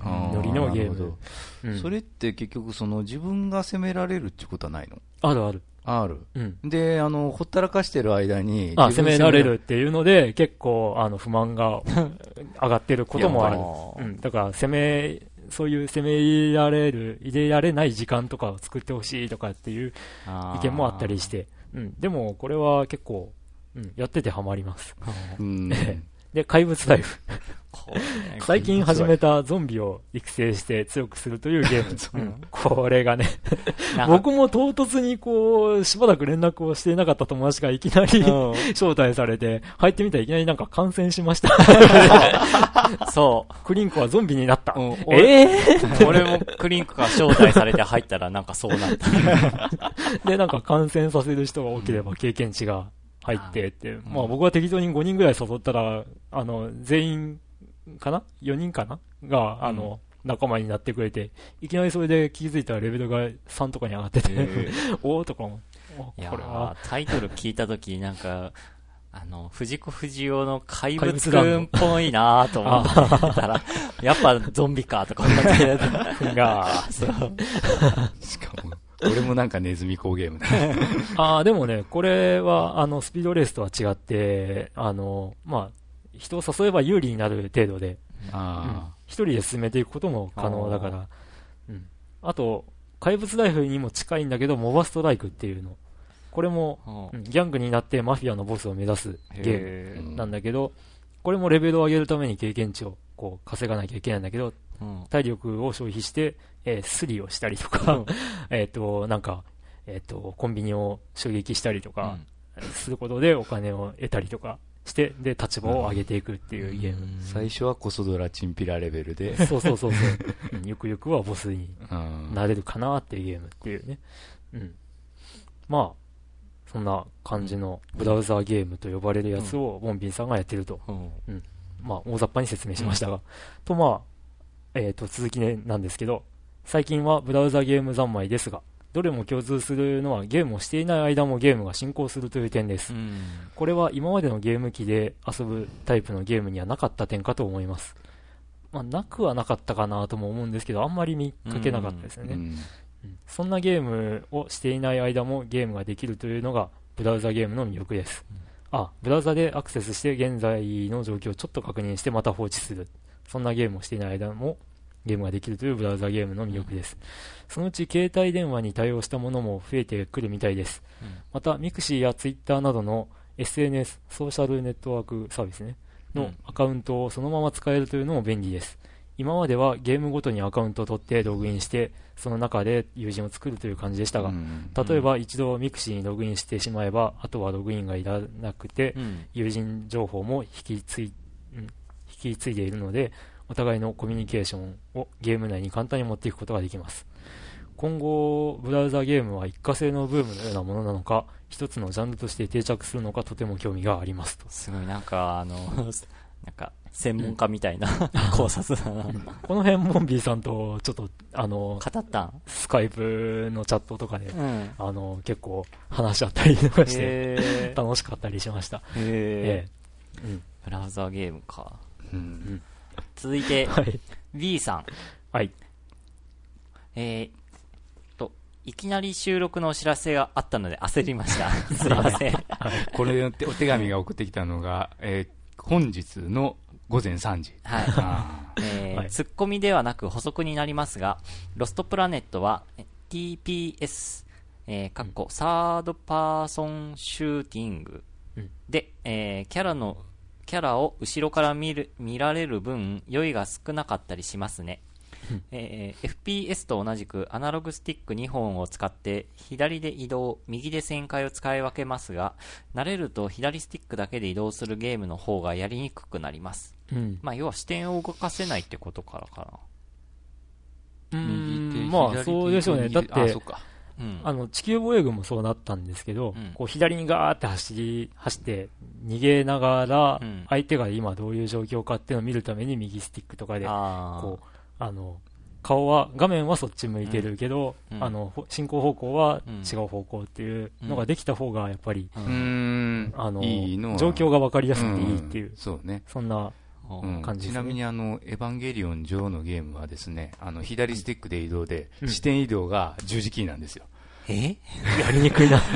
C: あ
A: ノリのゲームうん
C: どそれって結局、その自分が攻められるってことはないの？
A: あるある。
C: ある。
A: うん。
C: で、あの、ほったらかしてる間に、
A: あ、攻められるっていうので、結構、あの、不満が 上がってることもあるうん。だから、攻め、そういう攻め入れられる、入れられない時間とかを作ってほしいとかっていう意見もあったりして。うん。でも、これは結構、うん、やっててハマります。
C: うん。
A: で、怪物ライフ。最近始めたゾンビを育成して強くするというゲーム。うんこれがね、僕も唐突にこう、しばらく連絡をしていなかった友達がいきなり
B: うん
A: 招待されて、入ってみたらいきなりなんか感染しました。
B: そう。
A: クリンコはゾンビになった。
B: うん
A: ええ
B: 俺もクリンクが招待されて入ったらなんかそうなった。
A: で、なんか感染させる人が多ければ経験値が入ってって、まあ僕は適当に5人ぐらい誘ったら、あの、全員かな ?4 人かな？が、あの、仲間になってくれて、いきなりそれで気づいたらレベルが3とかに上がってて、おーとかも、お
B: いや
A: これは、
B: ータイトル聞いたときなんか、あの、藤子不二雄の怪物くんっぽいなーと思ってたら、やっぱゾンビかとか思って、
A: が、
B: そう。
C: しかも、俺もなんかネズミ講ゲームだ。
A: ああ、でもね、これは、あの、スピードレースとは違って、あの、まあ、人を誘えば有利になる程度で、
C: あ
A: 一人で進めていくことも可能だから、うん。あと、怪物ライフにも近いんだけど、モバストライクっていうの。これも、うんギャングになってマフィアのボスを目指すゲー
B: へ
A: ムなんだけど、これもレベルを上げるために経験値をこう稼がなきゃいけないんだけど、
B: うん
A: 体力を消費して、えースリをしたりとか、えっと、なんか、えっ、と、コンビニを襲撃したりとか、することでお金を得たりとかして、で、立場を上げていくっていうゲーム。
C: あ。最初はコソドラチンピラレベルで、
A: そうそうそうそう。うんゆくゆくはボスに
C: うん
A: なれるかなっていうゲームっていうね。うん。まあ、そんな感じのブラウザーゲームと呼ばれるやつをボンビンさんがやってると。
B: うん
A: まあ、大雑把に説明しましたが。と、まあ、えっ、と、続きねなんですけど、最近はブラウザゲーム三昧ですが、どれも共通するのはゲームをしていない間もゲームが進行するという点です。
B: うん
A: これは今までのゲーム機で遊ぶタイプのゲームにはなかった点かと思います。まあ、なくはなかったかなとも思うんですけど、あんまり見かけなかったですよね。
C: うん
A: うんそんなゲームをしていない間もゲームができるというのがブラウザゲームの魅力です。あ、ブラウザでアクセスして現在の状況をちょっと確認してまた放置する。そんなゲームをしていない間もゲームができるというブラウザゲームの魅力です。そのうち携帯電話に対応したものも増えてくるみたいです。また、ミクシーやツイッターなどの SNS、ソーシャルネットワークサービスね、の
B: うん
A: アカウントをそのまま使えるというのも便利です。今まではゲームごとにアカウントを取ってログインして、その中で友人を作るという感じでしたが、
C: うん
A: 例えば一度ミクシーにログインしてしまえば、あとはログインがいらなくて、
B: うん
A: 友人情報も引き継い、うん引き継いでいるので、お互いのコミュニケーションをゲーム内に簡単に持っていくことができます。今後、ブラウザゲームは一過性のブームのようなものなのか、一つのジャンルとして定着するのかとても興味がありますと。
B: すごいなんか、あの、なんか、専門家みたいな考察だな。
A: この辺、モンビーさんとちょっと、あの、
B: 語ったん？
A: スカイプのチャットとかで、
B: うん。
A: あの、結構話し合ったりとかして、
B: へ
A: 楽しかったりしました。
B: ーへ
A: ええ。うん。
B: ーブラウザーゲームか。
C: うん
B: 続いて、
A: はい。
B: B さん。
A: はい。
B: えー、と、いきなり収録のお知らせがあったので焦りました。すいません。
C: これお手紙が送ってきたのが、えー本日の午前3時。
B: はい。
C: あ
B: えー
A: はい
B: ツッコミではなく補足になりますが、ロストプラネットはえ TPS、えー、かっこサードパーソンシューティング
A: うん
B: で、えーキャラの、キャラを後ろから見る、見られる分、酔いが少なかったりしますね。えー FPS と同じくアナログスティック2本を使って左で移動、右で旋回を使い分けますが、慣れると左スティックだけで移動するゲームの方がやりにくくなります。
A: うん。
B: まあ、要は視点を動かせないってことからか
A: う
C: 右手
A: ん、まあ、そうでしょうね。だって。
B: うん。
A: あの、地球防衛軍もそうなったんですけど、
B: うん。
A: こう左にガーって走り、走って、逃げながら
B: うん、
A: 相手が今どういう状況かっていうのを見るために右スティックとかで、
B: あ
A: こう、あの、顔は、画面はそっち向いてるけど、
B: うん。
A: あの、ほ進行方向は
B: うん。
A: 違う方向っていうのができた方が、やっぱり、状況が分かりやすくていいっていう、
C: ん。そうね。
A: そんな、
C: うん
A: 感じですね。
C: ちなみにあの、エヴァンゲリオン上のゲームはですね、あの、左スティックで移動で、
A: うん。
C: 視点移動が十字キーなんですよ。
B: え？
A: やりにくいな。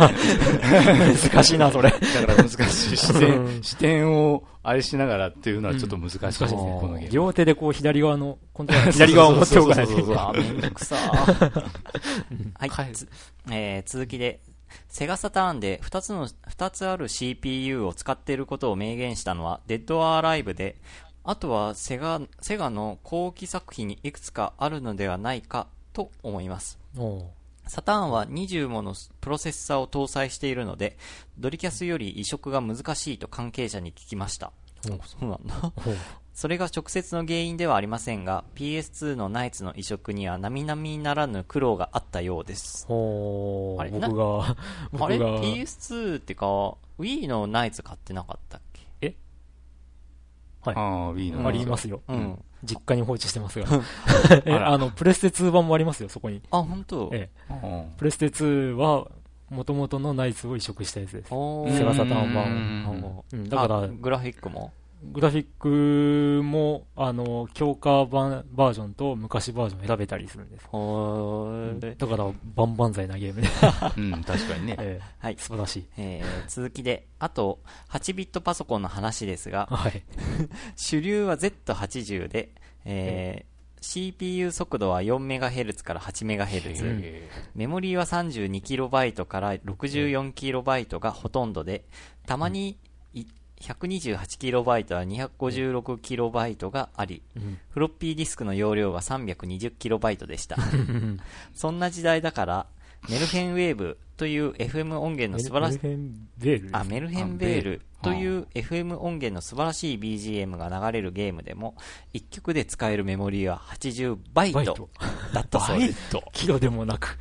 A: 難しいな、それ。
C: だから難しい。視
A: う
C: 点、
A: ん。
C: 視点をあれしながらっていうのはちょっと難しいですね、
A: 難しいです
B: ね
C: このゲーム。
A: 両手でこう左側の、今度は左側を持っておかないと
B: めんどくさー。はい、
C: はい。
B: つえー続きで、セガサターンで2つの、2つある CPU を使っていることを明言したのは、デッドアーライブで、あとはセガ、セガの後期作品にいくつかあるのではないかと思います。サターンは20ものプロセッサーを搭載しているので、ドリキャスより移植が難しいと関係者に聞きました。そうなんだ。それが直接の原因ではありませんが、PS2 のナイツの移植には並々ならぬ苦労があったようです。
A: ほう
B: あれ？
A: 僕が、
B: あれ？
A: 僕が、
B: ?PS2 ってか、Wii のナイツ買ってなかったっけ？
A: はい
C: ああ、Wii の。
A: ありますよ。
B: うん。
A: 実家に放置してますが。え、
C: あら
A: あの、プレステ2版もありますよ、そこに。
B: あ、本当？
A: ええ。
C: うん
A: プレステ2は、元々のナイツを移植したやつです。
B: お
A: セガサターン版
C: うん
B: を
A: うん、だから
B: あ、グラフィックも？
A: グラフィックも、あの、強化版バージョンと昔バージョン選べたりするんです。
B: ほー
A: だから、万々歳なゲームで。
C: うん、確かにね。
A: え
B: はい
A: え。素晴らしい。
B: えー続きで、あと、8ビットパソコンの話ですが、
A: はい。
B: 主流は Z80 で、えー CPU 速度は 4MHz から 8MHz、
C: え
B: メモリーは 32KB から 64KB がほとんどで、たまにい 128KB は 256KB があり、
A: うん
B: フロッピーディスクの容量が 320KB でした。そんな時代だから、メルヘンウェーブという FM 音源の素晴らしいあ、メルヘンベールという FM 音源の素晴らしい BGM が流れるゲームでも、1曲で使えるメモリーは80バイト
A: バイト。
B: だったそうです。
A: キロでもなく。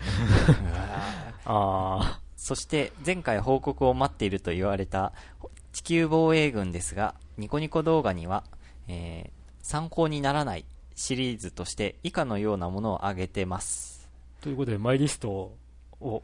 A: あ
B: そして、前回報告を待っていると言われた地球防衛軍ですが、ニコニコ動画には、えー参考にならないシリーズとして以下のようなものを挙げてます。
A: ーということで、マイリストを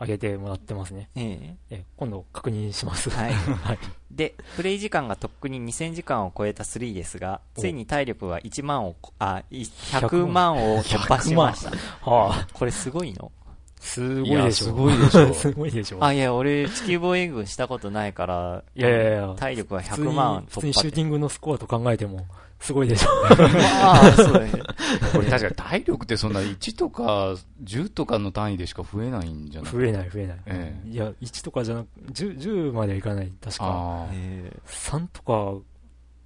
A: 上げてもらってますね。
B: え
A: え今度確認します。
B: えはい。
A: はい。
B: で、プレイ時間がとっくに2000時間を超えた3ですが、
A: お
B: ついに体力は1万をこ、あ、い100万を突破しました。
A: はあ、
B: これすごいの？
A: すごいでしょ。
C: すごいでしょ
A: すごいでしょ。
B: あ、いや、俺、地球防衛軍したことないから、
A: いやいやいや
B: 体力は
A: 普通
B: 100万
A: に、普通に。シューティングのスコアと考えても、すごいでしょ。
B: あ あ、そうだね。
C: これ確かに体力ってそんな1とか10とかの単位でしか増えないんじゃない？
A: 増えない増えない。
C: ええ
A: いや、1とかじゃなく、10, 10まではいかない。確か。
B: えー
A: 3とか、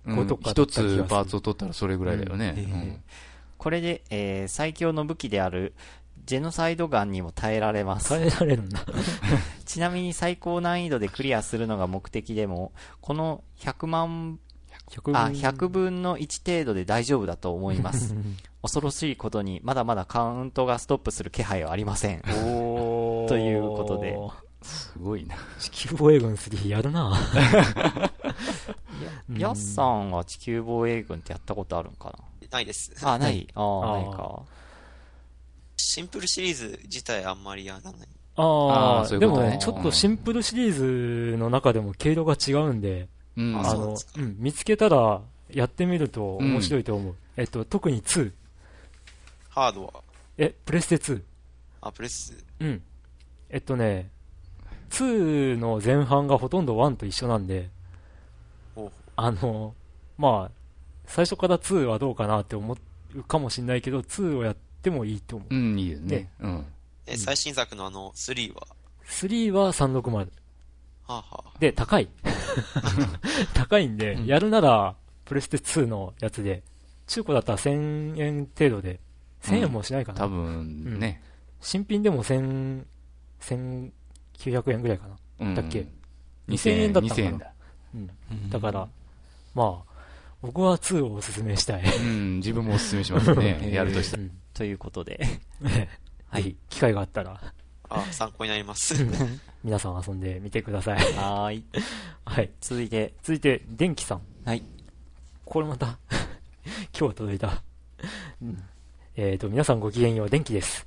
C: うん
A: 5とかだ
C: 一
A: った気がする
C: つパーツを取ったらそれぐらいだよね。
B: これで、えー最強の武器である、ジェノサイドガンにも耐えられます。
A: 耐えられるんだ。
B: ちなみに最高難易度でクリアするのが目的でも、この100万、
A: 100
B: あ、100分の1程度で大丈夫だと思います。恐ろしいことに、まだまだカウントがストップする気配はありません。
A: おー
B: ということです
C: ごいな。
A: 地球防衛軍3やるなうん
B: ヤスさんは地球防衛軍ってやったことあるんか
D: な？いです。
B: なあ、ない。ああ、ないか。
D: シンプルシリーズ自体あんまりやらない。
A: あ
C: あー
A: あで
C: そういうことね
A: もね、ちょっとシンプルシリーズの中でも毛色が違うんで、
C: うん。
A: あの
D: うなん
A: 見つけたらやってみると面白いと思う。えっと、特に2。
D: ハードは、
A: え、プレステ2。
D: あ、プレス、
A: うん。えっとね、2の前半がほとんど1と一緒なんで、あの、まあ、最初から2はどうかなって思うかもしれないけど、2をやってもいいと思う。
C: うん、いいですね。うん。
D: え、最新作のあの、3は、
A: 3は360。
D: はあ、はあ、
A: で、高い。高いんで、
C: うん
A: やるなら、プレステ2のやつで中古だったら1000円程度で、1000円もしないかな。
C: 多分ね。
A: 新品でも1000、1900円ぐらいかな。
C: うん
A: だっけ
C: ？2000
A: 2000円だったのかな
C: 2000円だ。
A: うん。だから、まあ、僕は2をおすすめしたい。
C: うん、自分もお勧めしますね。やるとしたら。
A: うん
B: ということで。
A: ぜ ひ、機会があったら、
D: あ、参考になります。
A: 皆さん遊んでみてください。
B: はーい。
A: はい。
B: 続いて、
A: 続いて、電気さん。
B: はい。
A: これまた、今日届いた。うんえっ、と、皆さんごきげんよう、電気です。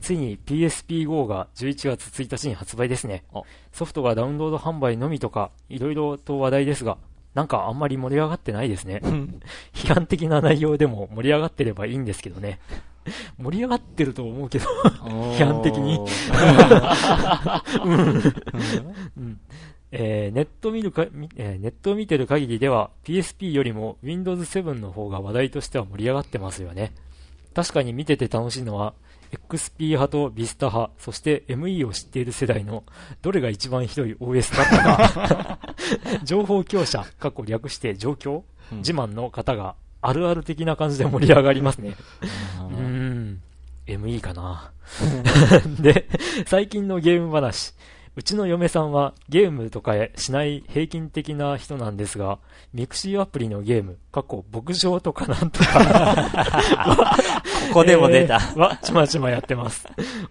A: ついに PSP-GO が11月1日に発売ですね
B: お。
A: ソフトがダウンロード販売のみとか、いろいろと話題ですが、なんかあんまり盛り上がってないですね。批判的な内容でも盛り上がってればいいんですけどね。盛り上がってると思うけど、批判的にうん えーネット見るか、みえーネットを見てる限りでは PSP よりも Windows 7の方が話題としては盛り上がってますよね。確かに見てて楽しいのは XP 派と Vista 派、そして ME を知っている世代のどれが一番ひどい OS だったか。情報強者、カッコ略して情強、
B: うん
A: 自慢の方があるある的な感じで盛り上がりますね。うーん、ME かな。で、最近のゲーム話。うちの嫁さんはゲームとかしない平均的な人なんですが、ミクシーアプリのゲーム、カッコ牧場とかなんとか、
B: ここでも出た。
A: えーは、ちまちまやってます。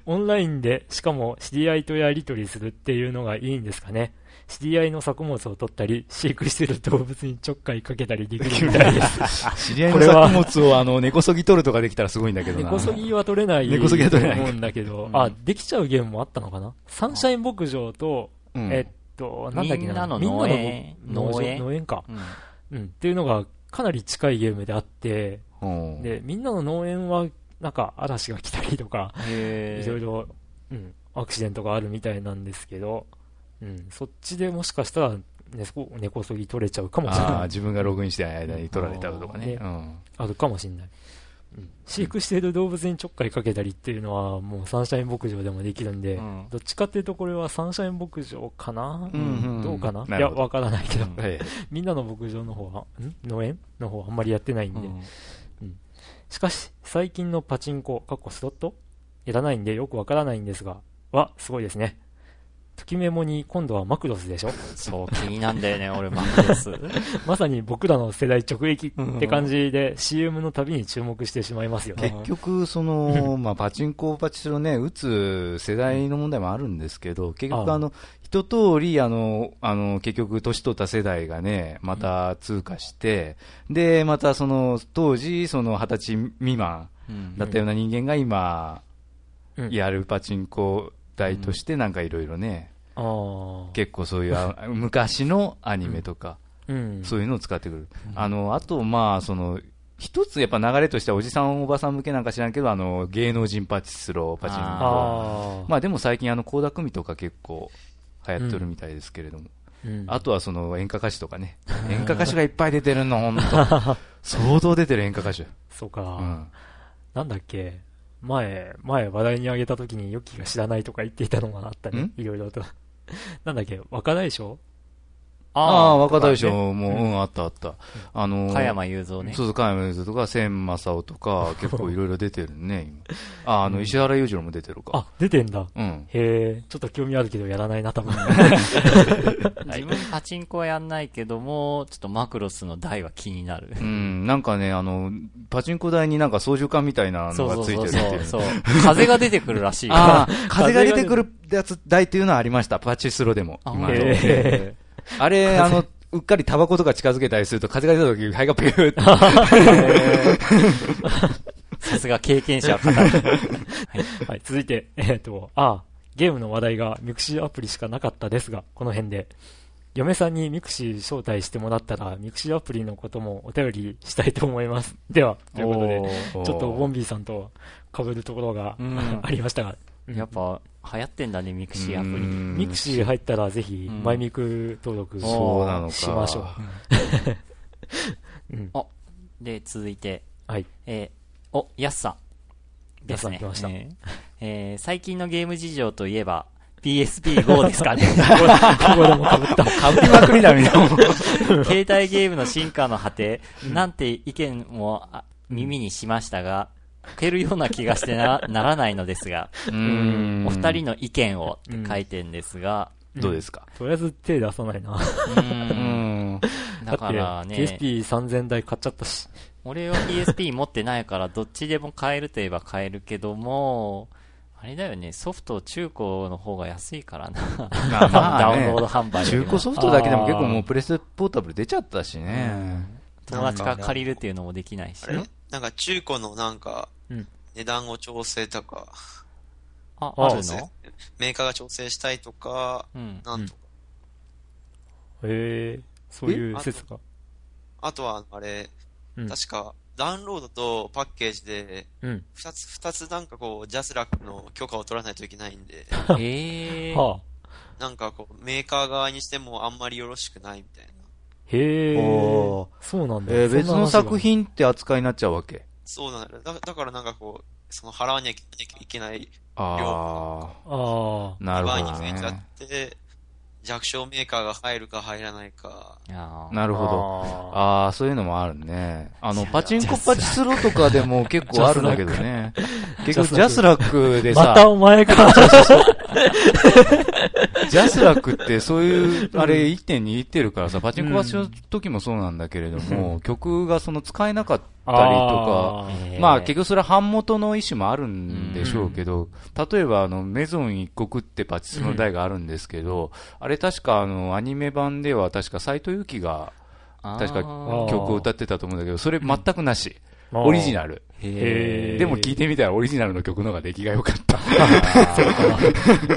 A: オンラインで、しかも知り合いとやりとりするっていうのがいいんですかね。知り合いの作物を取ったり、飼育してる動物にちょっかいかけたりできるみたいです。
C: 知り合いの
A: これは。
C: 作物をあの、根こそぎ取るとかできたらすごいんだけどな。
A: 根こそぎは取れない
C: 根こそぎは取れない。
A: と思うんだけど、
C: うん。
A: あ、できちゃうゲームもあったのかな？サンシャイン牧場と、
C: うん。
A: えっと、なんだっけな？
B: みんなの農園。
A: の農
B: 農園？
A: 農園か。
B: うん。
A: うん。っていうのがかなり近いゲームであって、
C: うん。
A: で、みんなの農園は、なんか嵐が来たりとか、いろいろ、うん、アクシデントがあるみたいなんですけど、うん、そっちでもしかしたら、ね、そ根こそぎ取れちゃうかもしれ
C: ああ、
A: ない。
C: 自分がログインしてない間に取られたとかね。
A: う
C: うん。
A: あるかもしれない。うん。飼育している動物にちょっかいかけたりっていうのは、もうサンシャイン牧場でもできるんで、
B: うん。
A: どっちかっていうとこれはサンシャイン牧場かな、
C: うんうん
A: どうかな？
C: いるほど。
A: わからないけど、
C: え
A: みんなの牧場の方は、ん？農園の方はあんまりやってないんで。
B: うん。
A: しかし、最近のパチンコ、かっこスロット？やらないんでよくわからないんですが、は、すごいですね。ときメモに今度はマクロスでしょ？
B: そう、気になんだよね、俺、マクロス。
A: まさに僕らの世代直撃って感じで CM のたびに注目してしまいますよね。
C: 結局、その、まあ、パチンコ、パチスロね、打つ世代の問題もあるんですけど、結局、
A: あ
C: の、一通り、あの、あの、結局、年取った世代がね、また通過して、で、またその、当時、その、二十歳未満
B: うん
C: だったような人間が今、
A: うん。
C: やるパチンコ台として、なんかいろいろね。結構そういうあ 昔のアニメとか、
A: うん。
C: そういうのを使ってくる。あの、あと、まあ、その、一つやっぱ流れとしてはおじさんおばさん向けなんか知らんけど、あの、芸能人パチスロ、パチンコ。まあでも最近あの、高田組とか結構流行ってるみたいですけれども。
A: うん
C: あとはその演歌歌手とかね。演歌歌手がいっぱい出てるの、ほんと。相当出てる演歌歌手。
A: そうか、
C: うん。
A: なんだっけ。前、前話題に上げた時にヨッキーが知らないとか言っていたのがあったね
C: ん？
A: いろいろと。なんだっけ、若大将
C: ああ、若大将も、うん、あったあった。あのー、
B: 加山雄三ね。
C: そうそう、加山雄三とか、千正夫とか、結構いろいろ出てるね、今。あ、あの、石原裕次郎も出てるか。
A: あ、出てんだ。
C: うん。
A: へえ、ちょっと興味あるけどやらないな、多分。
B: 自分パチンコはやんないけども、ちょっとマクロスの台は気になる。
C: うん、なんかね、あの、パチンコ台になんか操縦桿みたいなのがついてるっていう。
B: そう。風が出てくるらしいよ。
C: ああ、風が出てくるやつ台っていうのはありました。パチスロでも。
B: あ
C: 今の
A: へ
C: あれ、あの、うっかりタバコとか近づけたりすると風が出た時、灰がピューって。
B: さすが経験者語る。
A: はい、続いて、えっ、と、あ、ゲームの話題がミクシーアプリしかなかったですが、この辺で。嫁さんにミクシー招待してもらったら、ミクシーアプリのこともお便りしたいと思います。では、ということで、
B: お
A: ちょっとボンビーさんと被るところが、
B: うん
A: ありましたが、
B: ーやっぱ、流行ってんだね、ミクシーアプリ。
C: うん
A: ミクシー入ったらぜひ、
B: うん
A: マイミク登録
C: そうなのか。
A: しましょう。うん、
B: で、続いて、
A: はい。
B: えーお、やすさん。ですね。
A: やすさん来ました
B: えーえー最近のゲーム事情といえば、PSP-GO ですかね。
A: ここでも被った。
C: かぶりまくりだ、みんな。
B: 携帯ゲームの進化の果て、なんて意見もあ耳にしましたが、書けるような気がしてなならないのですが、お二人の意見をって書いてんですが、
C: どうですか？
A: とりあえず手出さないな。
B: う、
C: うんん。
B: だからね、
A: PSP3000 台買っちゃったし。
B: 俺は PSP 持ってないから、どっちでも買えるといえば買えるけども、あれだよね、ソフト中古の方が安いからな。
C: まあまあね
B: ダウンロード販売
C: 中古ソフトだけでも結構もうプレステポータブル出ちゃったしね。
B: 友達から借りるっていうのもできないし
D: あ。れなんか中古のなんか
A: うん、
D: 値段を調整とか、
B: あ、
A: あ
B: あるの
D: メーカーが調整したいとか、
B: うん。
D: なんとか。
A: へえ、そういう説が？
D: あとは、あれ、
A: うん
D: 確か、ダウンロードとパッケージで、
A: うん。
D: 二つ、二つなんかこう、ジャスラックの許可を取らないといけないんで、
B: ええー。
A: はあ。
D: なんかこう、メーカー側にしてもあんまりよろしくないみたいな。
A: へえそうなんだ。
C: えー別の作
A: 品
C: 品って扱いになっちゃうわけ？
D: そうなんだよ。だだからなんかこう、その払わなきゃいけない
C: あ
A: あ
C: あ、なる
D: 場合
C: ほど
D: に増えちゃっ
C: ね。
D: て、弱小メーカーが入るか入らないか。
C: なるほど。
A: ど。
C: ああ、そういうのもあるね。あの、パチンコパチスロとかでも結構あるんだけどね。結局、ジャスラックでさ、
A: またお前か。
C: ジャスラックってそういう、あれ1.2いってるからさ、パチンコパチの時もそうなんだけれども、曲がその使えなかったりとか、まあ結局それは版元の意思もあるんでしょうけど、例えばあのめぞん一刻ってパチスロの台があるんですけど、あれ確かあのアニメ版では確か斉藤由貴が確か曲を歌ってたと思うんだけど、それ全くなし。
A: あー
C: オリジナル。でも聞いてみたらオリジナルの曲の方が出来が良かった。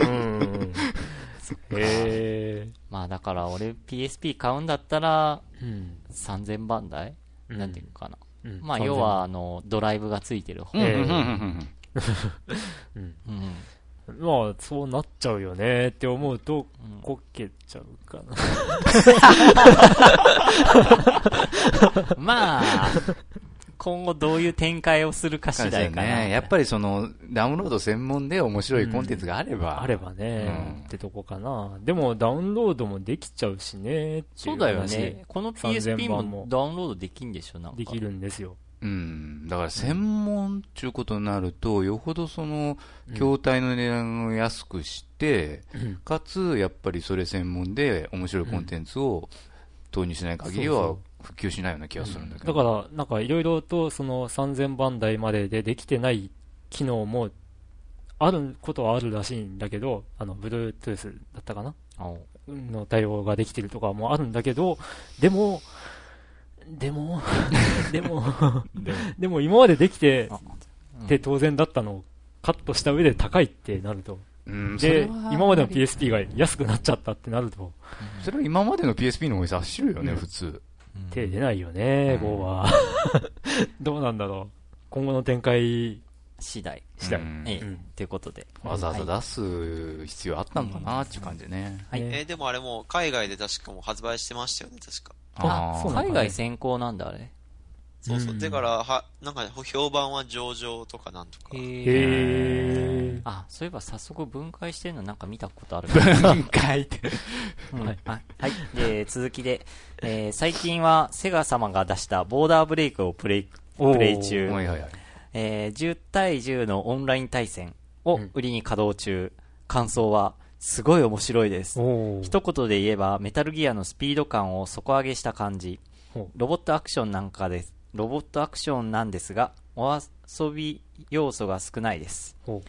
A: うん。へえ。
B: まあだから俺 PSP 買うんだったら
A: うん。
B: 3000番台、
A: うん
B: なんていうのかな。
A: うん
B: まあ要はあの、ドライブがついてる方。
A: まあ、そうなっちゃうよねって思うと、
B: うん
A: こけちゃうかな。
B: まあ、今後どういう展開をするか次第かな。
C: ね。やっぱりその、ダウンロード専門で面白いコンテンツがあれば。
A: あればね、
C: うん
A: ってとこかな。でも、ダウンロードもできちゃうしね
B: そうだよ
A: 話
B: ね。この
A: 3000
B: PSP
A: 番も
B: もダウンロードできんでしょなんか。
A: できるんですよ。
C: うん。だから専門っていうことになると、よほどその、筐体の値段を安くして、かつ、やっぱりそれ専門で面白いコンテンツを投入しない限りは普及しないような気がするんだけ
A: だ
C: ど。
A: から、なんかいろいろとその3000番台まででできてない機能もあることはあるらしいんだけど、あの、Bluetooth だったかな？
B: お
A: の対応ができてるとかもあるんだけど、でも、でも、でも、でも今までできて
B: あ
A: て当然だったのをカットした上で高いってなると。で
C: は、
A: 今までの PSP が安くなっちゃったってなると、
C: それは今までの PSP の方が走るよね、普通。
A: 手出ないよね、
C: うん
A: GO は。どうなんだろう。今後の展開
B: 次第。
A: 次第。
C: うん
B: ええ、
A: うん
B: ということで。
C: わざわざ出す必要あったのかなっていう感じね。
B: はい
A: ね
D: えーでもあれもう海外で確かもう発売してましたよね、確か。
A: あ
B: 海外先行なんだ、あれ。
D: そうそう。
A: うん
D: だから、は、なんか評判は上々とかなんとか。
A: へ
B: へ
A: ー。
B: あ、そういえば早速分解してるのなんか見たことある。
C: 分解って。
B: うん
A: はい
B: あはい。で、続きで、えー最近はセガ様が出したボーダーブレイクをプレイ、プレイ中。
C: はいはいはい。
B: えー10対10のオンライン対戦を売りに稼働中。感想は、すごい面白いです。一言で言えば、メタルギアのスピード感を底上げした感じ。ロボットアクションなんかです。ロボットアクションなんですが、お遊び要素が少ないです。
A: ほ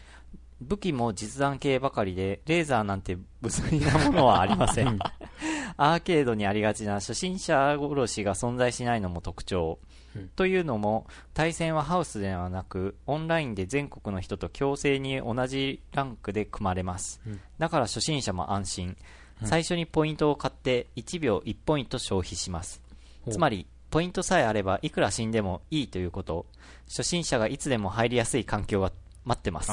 B: 武器も実弾系ばかりで、レーザーなんて物理なものはありません。アーケードにありがちな初心者殺しが存在しないのも特徴。
A: うん
B: というのも、対戦はハウスではなく、オンラインで全国の人と強制に同じランクで組まれます。
A: うん
B: だから初心者も安心。
A: うん
B: 最初にポイントを買って1秒1ポイント消費します。つまり、ポイントさえあればいくら死んでもいいということ。初心者がいつでも入りやすい環境が待ってます。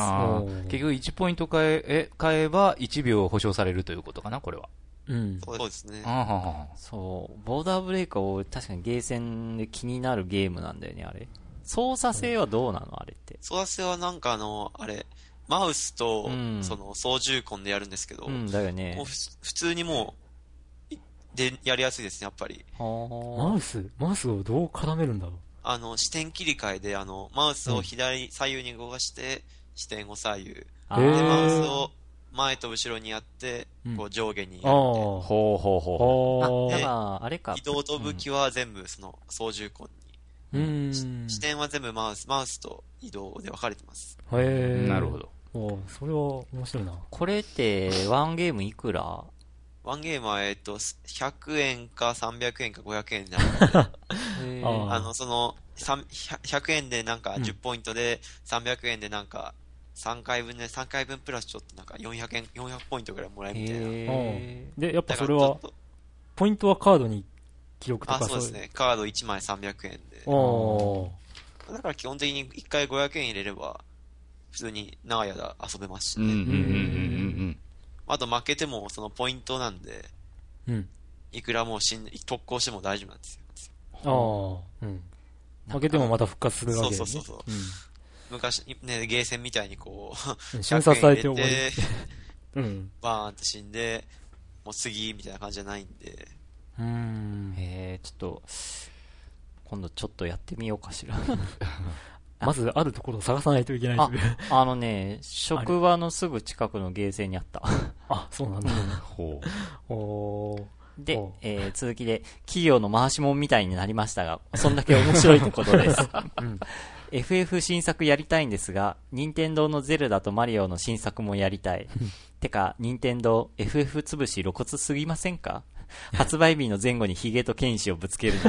C: 結局1ポイント変え、え、変えば1秒保証されるということかな、これは。
A: うん。
D: そうですね。
C: あーはーは
B: そう、ボーダーブレイカーを確かにゲーセンで気になるゲームなんだよね、あれ。操作性はどうなのあれって。
D: 育てはなんかあの、あれ、マウスと
B: うん、
D: その、操縦根でやるんですけど、
B: うん、だよね
D: もう。ふ普通にもう、いで、やりやすいですね、やっぱり。
B: は
A: マウス？マウスをどう絡めるんだろう？
D: ああの、視点切り替えで、あの、マウスを左、左右に動かして、視点を左右。で、マウスを前と後ろにやって
B: うん、
D: こう上下にやるみ
A: あ
D: たいな。
A: あ。
C: ほうほうほう
B: あ、だから、あれか。
D: 移動と武器は全部その操縦根
A: う。うん。
D: に。視点は全部マウス、マウスと移動で分かれてます。
A: へ
C: う。
A: え。
C: なるほ。ど。
A: おーそれは面白いな。
B: これって、ワンゲームいくら
D: ワンゲームは、えっと、100円か300円か500円で、
B: へー。
A: あ
D: あの、その、3 100 100円でなんか
A: うん。
D: 10ポイントで、300円でなんか、3回分で、3回分プラスちょっとなんか400円、400ポイントぐらいもらえるみたいな。
B: へ
A: で、やっぱそれはポイントはカードに記録と
D: あ、
A: か
D: そうですね。カード1枚300円で。だから基本的に1回500円入れれば、普通に長い間遊べますしね。
C: うんうんうんうん
D: あと負けてもそのポイントなんで、
A: うん。
D: いくらもう死んで、特攻しても大丈夫なんですよ。
A: ああ。うん。負けてもまた復活するわけですね。
D: そうそうそう昔、ね、ゲーセンみたいにこう、
A: うん。瞬殺されて終わり。
D: 100円入れて
A: うん。
D: バーンって死んで、もう次みたいな感じじゃないんで、
A: うん。
B: えー、ちょっと、今度ちょっとやってみようかしら。
A: まずあるところを探さないといけない
B: あ。あのね、職場のすぐ近くのゲーセンにあった。
A: あ、そうなんだ。
C: ほ
A: おー
B: でえー続きで、企業の回しもんみたいになりましたが、そんだけ面白いってことです。
A: うん。
B: FF 新作やりたいんですが、任天堂のゼルダとマリオの新作もやりたい。てか、任天堂 FF 潰し露骨すぎませんか？発売日の前後にヒゲと剣士をぶつける。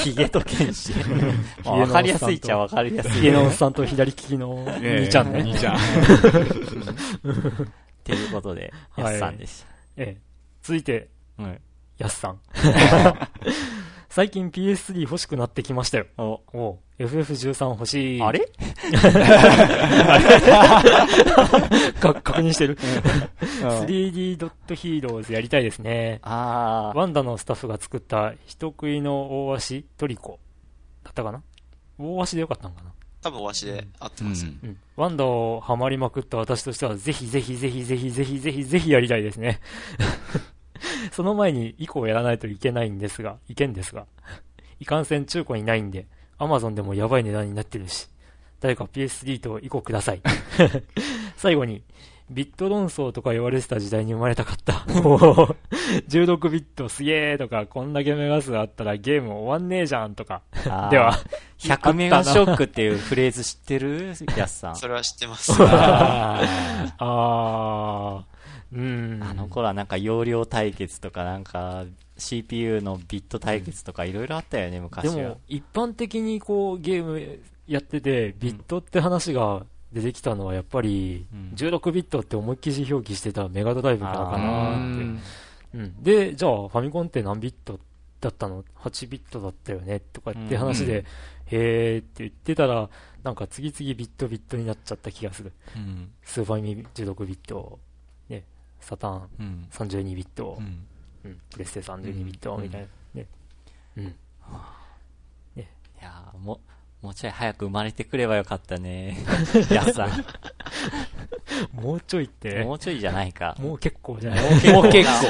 B: ヒゲと剣士。まあわかりやすいっちゃわかりやすい。
A: 家のおっさんと左利きの兄ちゃんね。
C: 兄ちゃん。
B: っていうことで、
A: はい
B: やすさんでし
A: ええ。続いて。やすさん。最近 PS3 欲しくなってきましたよ。
B: お、
A: おう FF13 欲しい。
B: あれ？
A: か確認してる。3D ドットヒーローズやりたいですね。
B: あー。
A: ワンダのスタッフが作った人食いの大足トリコだったかな？大足でよかったのかな？
D: 多分わしで合ってます。
A: うん。ワンダをハマりまくった私としては、ぜひぜひぜひぜひぜひぜひぜひやりたいですね。その前に以降やらないといけないんですが、いけんですが、いかんせん中古にないんで、アマゾンでもやばい値段になってるし、誰か PS3 と以降ください。最後に、ビット論争とか言われてた時代に生まれたかった。もう16ビットすげーとか、こんだけメガ数あったらゲーム終わんねえじゃんとか。では、
B: 100メガショックっていうフレーズ知ってる？やすさん。
D: それは知ってます。
C: あ
A: あー、うん。
B: あの頃はなんか容量対決とかなんか CPU のビット対決とかいろいろあったよね、昔は。
A: でも、一般的にこう、ゲームやってて、ビットって話が出てきたのは、やっぱり
B: うん、
A: 16ビットって思いっきり表記してたメガドライブからか
C: ー
A: な
C: う
A: って。
C: ん
A: うん。で、じゃあ、ファミコンって何ビットだったの ?8 ビットだったよねとかって話で、
C: うん
A: へーって言ってたら、なんか次々ビットビットになっちゃった気がする。
B: うん。
A: スーファミ16ビット、ね、サターン
B: うん。
A: 32ビット、
B: うん。
A: うん、プレステ32ビットみたいな、ね。うん。
B: いやーもう、もうちょい早く生まれてくればよかったね。やすさ
A: もうちょいって
B: ん。、もうちょいじゃないか。
A: もう結構じゃない
B: もう結構。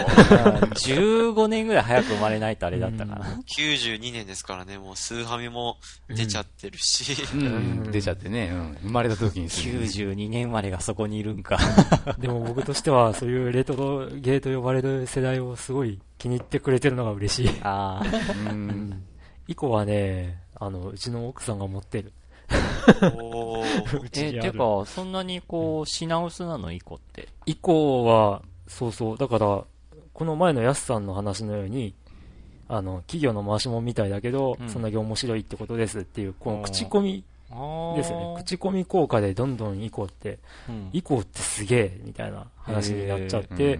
B: 15年ぐらい早く生まれないとあれだったかな。
D: 92年ですからね、もうスーファミも出ちゃってるし、
C: うん出ちゃってね、うん生まれた時にすぐに
B: 92年生まれがそこにいるんか。
A: でも僕としては、そういうレトロゲーと呼ばれる世代をすごい気に入ってくれてるのが嬉しい。
B: ああ。
C: うん
A: 以降はね、あの、うちの奥さんが持ってる。
D: おー。
A: うち
B: え、
A: にある。
B: てか、そんなにこう、品薄なの？イコって。
A: 以降は、そうそう、だから、この前のヤスさんの話のように、あの、企業の回しもんみたいだけど、
B: うん。
A: そんだけ面白いってことですっていう、この口コミ
B: あ
A: ですよね。口コミ効果でどんどん以降って、
B: うん。
A: 以降ってすげえ、みたいな話になっちゃっ
C: うん。
A: て、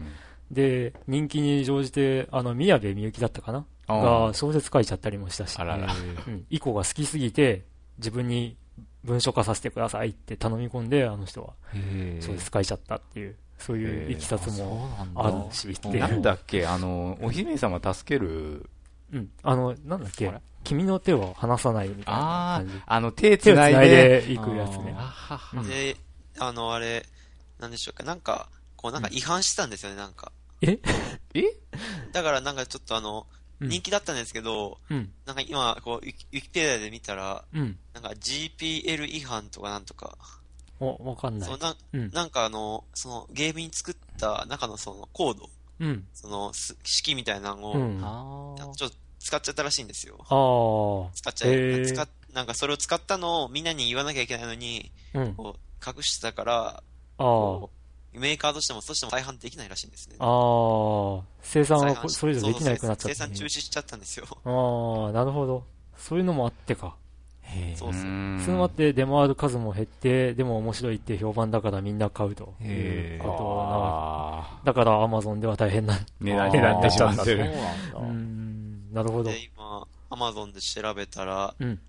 A: で、人気に乗じて、あの、宮部みゆきだったかな？
C: あ
A: が小説書いちゃったりもしたし、
C: あらら。
A: うん、以降が好きすぎて、自分に文書化させてくださいって頼み込んで、あの人は。
B: へ
A: 小説書いちゃったっていう、そういういきさつ
B: そう
A: も
B: なんだ。
A: あるし、っていう。
C: なんだっけ、あの、お姫様助ける、
A: うん。あの、なんだっけ？君の手を離さないみたいな
C: あ
A: 感じ。
C: あ、あの、手
A: 手を繋い
C: で、
A: でいくやつね。
D: で、あの、あれ、なんでしょうか、なんか、こうなんか違反してたんですよね、なんか。
A: え？
C: え？
D: だからなんかちょっとあの、
A: うん
D: 人気だったんですけど、
A: うん。
D: なんか今、こう、ウィキペディアで見たら、
A: うん。
D: なんか GPL 違反とかなんとか、
A: お、わかんない
D: そう。な
A: うん。
D: なんかあの、そのゲームに作った中のそのコード、
A: うん。
D: そのす式みたいなのを、
A: うん。
B: あ
D: ちょっと使っちゃったらしいんですよ。
A: ああ。
D: 使っちゃい、
A: へー
D: 使っなんかそれを使ったのをみんなに言わなきゃいけないのに、
A: うん。
D: こう隠してたから、
A: ああ。
D: こうメーカーとしても、そしても再販できないらしいんですね。
A: ああ。生産はそれ以上できなくなっちゃ
D: 生
A: った、
D: 産中止しちゃったんですよ。
A: ああ、なるほど。そういうのもあってか。
B: へえ
D: そうそう。
A: そういうのもあって、出回る数も減って、でも面白いって評判だからみんな買うと。
B: へー
A: いうことな
C: あ
A: だから Amazon では大変な。
C: ー値段になってしまってる。
B: そうなんだ。
A: うーん、なるほど。
D: で、今、アマゾンで調べたら、
A: うん。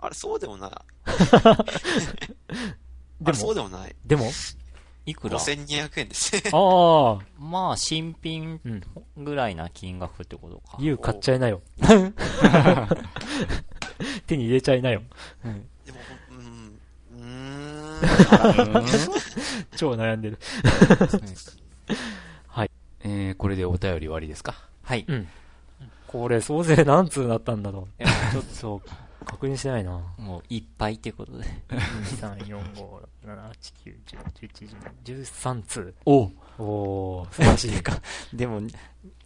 D: あれ、そうでもない。
A: でも
D: あれ、そうでもない。
A: でも
B: いくら
D: ？5200円ですね。
A: ああ、
B: まあ、新品
A: うん。
B: ぐらいな金額ってことか。
A: ユウ買っちゃいなよ。手に入れちゃいなよ。
D: でも、うん、うーん。
A: 超悩んでる。
C: えー、これでお便り終わりですか？
B: はい。
A: うん。これ、総勢何通なったんだろ
B: いやちょっと、
A: う。確認してないな。
B: もう、いっぱいってことで。
A: 2、3、4、5、6、7、8、9、10、11、13通。
B: お
A: おー、素晴らしい。
B: か。でも、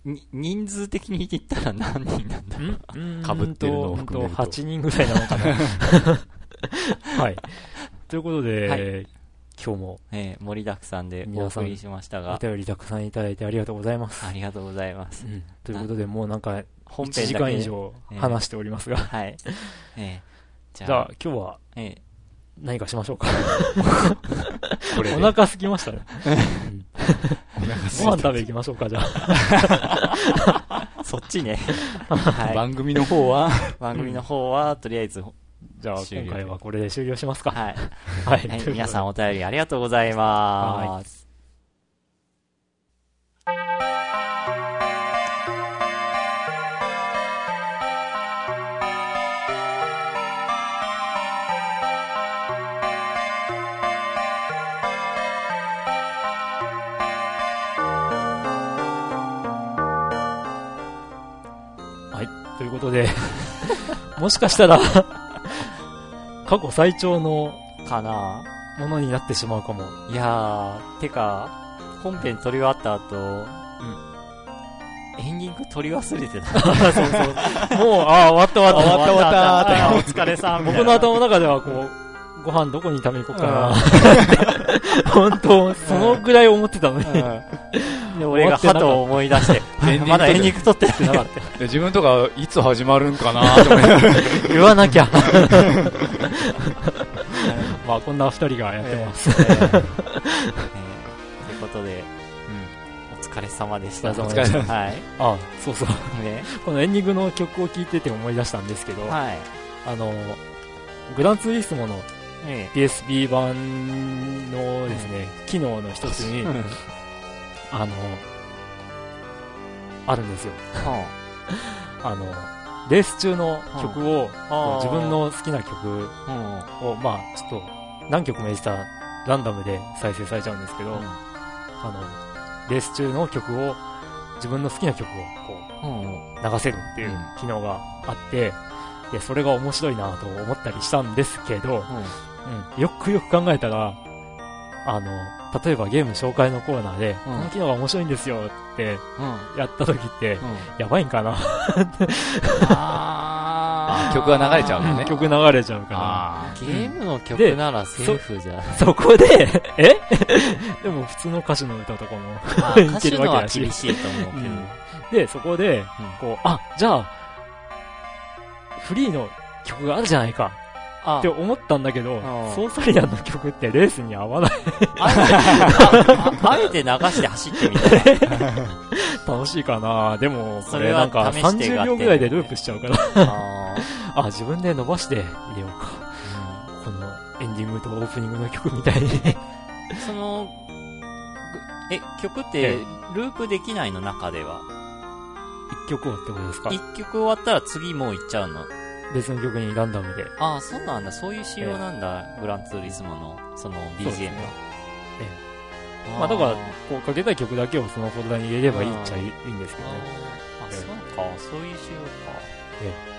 B: に人数的に言ったら何人なんだ
A: ん？
C: 被ってるのを含めると
A: 8人ぐらいなのかな。はい。ということで、
B: はい
A: 今日も
B: えー盛りだくさんでお
A: 皆さん
B: 送りしました
A: お
B: が、
A: 便りたくさんいただいてありがとうございます。
B: ありがとうございます。
A: ということで、もうなんか、1
B: 本編だけ
A: 時間以上話しておりますが、
B: はい。えーじゃあ
A: じゃあ、今日は
B: え
A: 何かしましょうか。お腹空きましたね。うん ご飯食べ行きましょうか、じゃあ。
B: ー そっちね。はい。
C: 番組の方は、
B: 番組の方は、とりあえず、
A: じゃあ、今回はこれで終了しますか。
B: はい。
A: はい。
B: はい、皆さんお便りありがとうございます。
A: ことで、もしかしたら、過去最長の
B: かな
A: ものになってしまうかも。
B: いやー、てか、本編撮り終わった後、エンディング撮り忘れてた。
A: そうそう。もう、ああ、終わった終わった。
B: 終わった終わった
A: あー
B: お疲れさん
A: 僕の頭の中では、こう、ご飯どこに食べに行こうかな。本当、そのぐらい思ってたのに。
B: で、俺がハトを思い出して、まだエンディング撮ってなかった。
C: で自分とかいつ始まるんかなと思
A: 言わなきゃ。まあ、こんな二人がやってます。
B: えーえーということで、お疲れ様でした。
A: お疲れ様
C: でした
B: はい。
A: あそうそう。
B: ね。
A: このエンディングの曲を聴いてて思い出したんですけど、
B: はい。
A: あの、グランツーリスモの
B: え
A: PSP 版のですね、機能の一つに。あの、あるんですよ。
B: は
A: あ。の、レース中の曲を、
B: あ
A: 自分、の好きな曲。を、まあ、ちょっと、何曲も入れたらランダムで再生されちゃうんですけど、
B: うん。
A: あの、レース中の曲を、自分の好きな曲をこ
B: うん。
A: う流せるっていう機能があって、で、それが面白いなと思ったりしたんですけど、うん、よくよく考えたら、あの、例えばゲーム紹介のコーナーで、
B: うん。
A: この機能が面白いんですよって
B: うん。
A: やった時って、
B: うん。
A: やばいんかな？
B: あ
C: あ 曲が流れちゃうのね。
A: 曲流れちゃうか
C: あ
B: ゲームの曲ならセーフじゃ
A: そこで、え？でも普通の歌手の歌とかも、
B: あ
A: いけるわけだし。
B: 厳しいと思うけど。
A: で、そこで、こう、あ、じゃあ、フリーの曲があるじゃないか。
B: あ
A: って思ったんだけど
B: ん、
A: ソーサリアンの曲ってレースに合わない。
B: あえてああ あえて流して走ってみたい。
A: 楽しいかなでも、こ
B: それ
A: なんか
B: 試して
A: 30秒ぐらいでループしちゃうから、
B: あ
A: あ、自分で伸ばして入れようか。このエンディングとオープニングの曲みたいに。
B: ーその、ぐえ、曲って
A: え
B: ループできないの？中では。
A: 一曲はってことですか？
B: 一曲終わったら次もう行っちゃうの？
A: 別の曲にランダムで。
B: ああ、そうなんだ。そういう仕様なんだ。グランツーリスモの、その
A: そうです
B: BGM
A: ね
B: が。
A: まあだから、こうかけたい曲だけをそのフォルダに入れればいいっちゃいいいんですけどね。
B: あ、
A: ええ
B: そうか、そういう仕様か。
A: え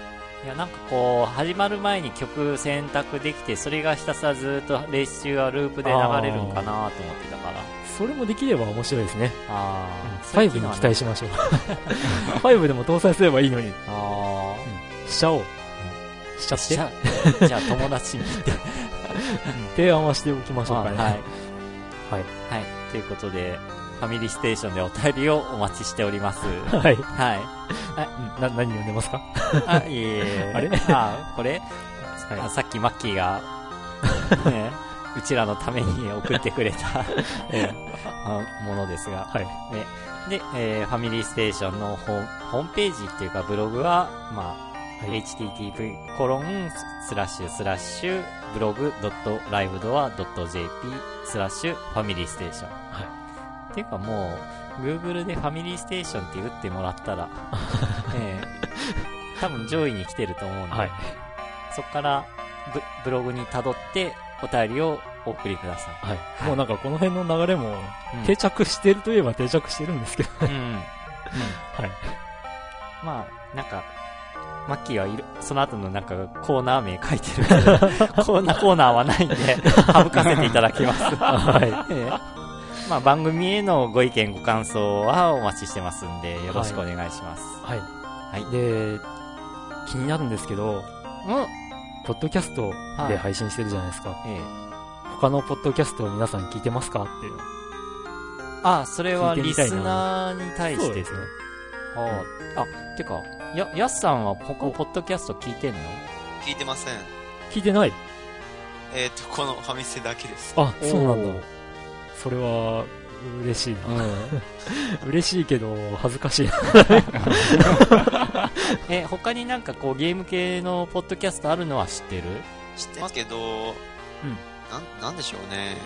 B: いや、なんかこう、始まる前に曲選択できて、それがひたすらずっとレース中はループで流れるんかなと思ってたから。
A: それもできれば面白いですね。
B: ああ、
A: 5に期待しましょう。5でも搭載すればいいのに、
B: あ
A: しちゃおう。しちゃ
B: あ。
A: って
B: じゃ。あ、じゃあ友達に言って。
A: 提案はしておきましょうかね。
B: はい。
A: はい。
B: はい。ということで、ファミリーステーションでお便りをお待ちしております。
A: はい。
B: はい。
A: な、何読んでますか？
B: あ、いえいえ。
A: あれ？
B: あ、これ、
A: はい
B: あさっきマッキーが、ね、うちらのために送ってくれた、えものですが。
A: はい。
B: で、えーファミリーステーションのホームホームページっていうかブログは、まあ、
A: はい
B: http コロンスラッシュスラッシュブログドットライブドアドット JP スラッシュファミリーステーション。
A: はい。
B: っていうかもう、Google でファミリーステーションって打ってもらったら、ええ多分上位に来てると思うんで、
A: はい。
B: そこからブブログに辿ってお便りをお送りください。
A: はい。もうなんかこの辺の流れも
B: うん
A: 定着してるといえば定着してるんですけど。
B: うん。うん。
A: はい。
B: まあ、なんか、マッキーはいる、その後のなんかコーナー名書いてるけど、こんなコーナーはないんで、省かせていただきます。
A: は
B: ええまあ番組へのご意見ご感想はお待ちしてますんで、よろしくお願いします。
A: い。はい。
B: はい。
A: で、気になるんですけど、
B: うん。
A: ポッドキャストで配信してるじゃないですか。
B: ええ。
A: 他のポッドキャストを皆さん聞いてますかっていう。
B: あ、それはリスナーに対して
A: ですね。
B: ああ、てか、や、やすさんは他のポッドキャスト聞いてんの？
D: 聞いてません。
A: 聞いてない？
D: えっ、と、このファミステだけです。
A: あ、そうなん
B: お
A: だ。それは、嬉しいな。
B: うん。
A: 嬉しいけど、恥ずかしいな。
B: え、他になんかこうゲーム系のポッドキャストあるのは知ってる？
D: 知ってますけど、なん、なんでしょうね。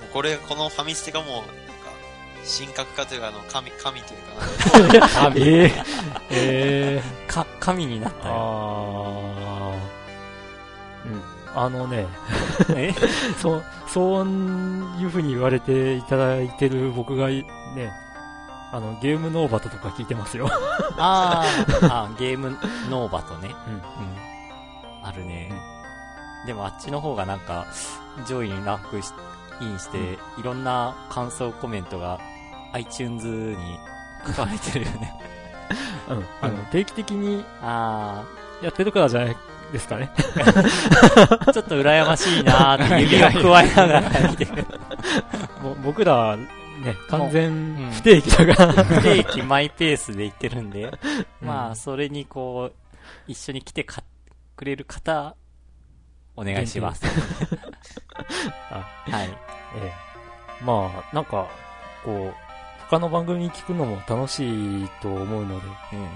D: もうこれ、このファミステがもう、神格化というか、あの、神、神というか、
B: 神
A: えー、えー、
B: か、神になったよ。
A: あー、うん。あのね、
B: え？
A: そう、そういう風に言われていただいてる僕がい、ね、あの、ゲームノーバトとか聞いてますよ。
B: あーあ、ゲームノーバとね。
A: うん。
B: うん。あるね。でもあっちの方がなんか、上位にランクしインして、いろんな感想コメントが iTunes に書かれてるよね。
A: うん。あの、定期的に
B: あ
A: やってるからじゃないですかね。
B: あ、ちょっと羨ましいなーって指を加えながら見て る。
A: 僕ら、ね、完
B: うん
A: 全不定期だから。
B: 不定期マイペースで言ってるんで、まあ、それにこう、一緒に来てかくれる方、お願いします。はい。
A: ええ。まあ、なんか、こう、他の番組聞くのも楽しいと思うので、
B: うん。
A: うん、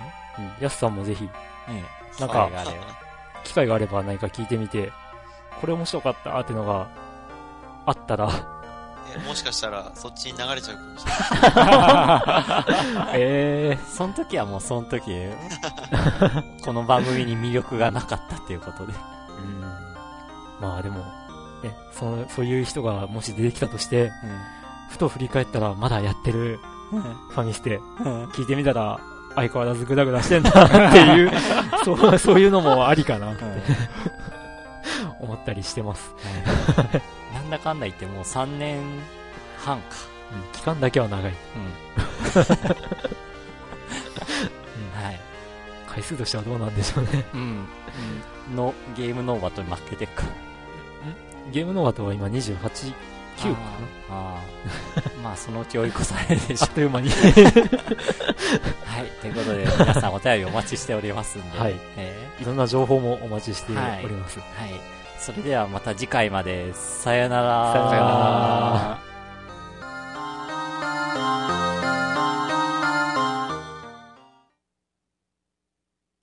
A: やすさんもぜひ、
B: ええ。
A: なんか
B: 機会があれば
A: 機会があれば何か聞いてみて、これ面白かったっていうのがあったら、
D: えもしかしたら、そっちに流れちゃうかもしれない。
A: え
B: その時はもうその時で、この番組に魅力がなかったっていうことで。
A: ー、うん。まあでも、ね、その、そういう人がもし出てきたとして、ふと振り返ったらまだやってる
B: うん。
A: ファミステ、
B: うん。
A: 聞いてみたら相変わらずグダグダしてんだ っていう、そう、そういうのもありかなって思ったりしてます。
B: なんだかんだ言ってもう3年半か。
A: うん、期間だけは長い。
B: うん。はい。
A: 回数としてはどうなんでしょうね。
B: うん。の、ゲームノーバトに負けてっか。
A: ゲームノーバトは今28、9かな
B: ああまあそのうち追い越されるでしょう。
A: あっという間に。
B: はい。ということで皆さんお便りお待ちしておりますんで、
A: はい。
B: えー、
A: いろんな情報もお待ちしております、
B: はい、はい、それではまた次回まで。さよなら。
A: さよなら。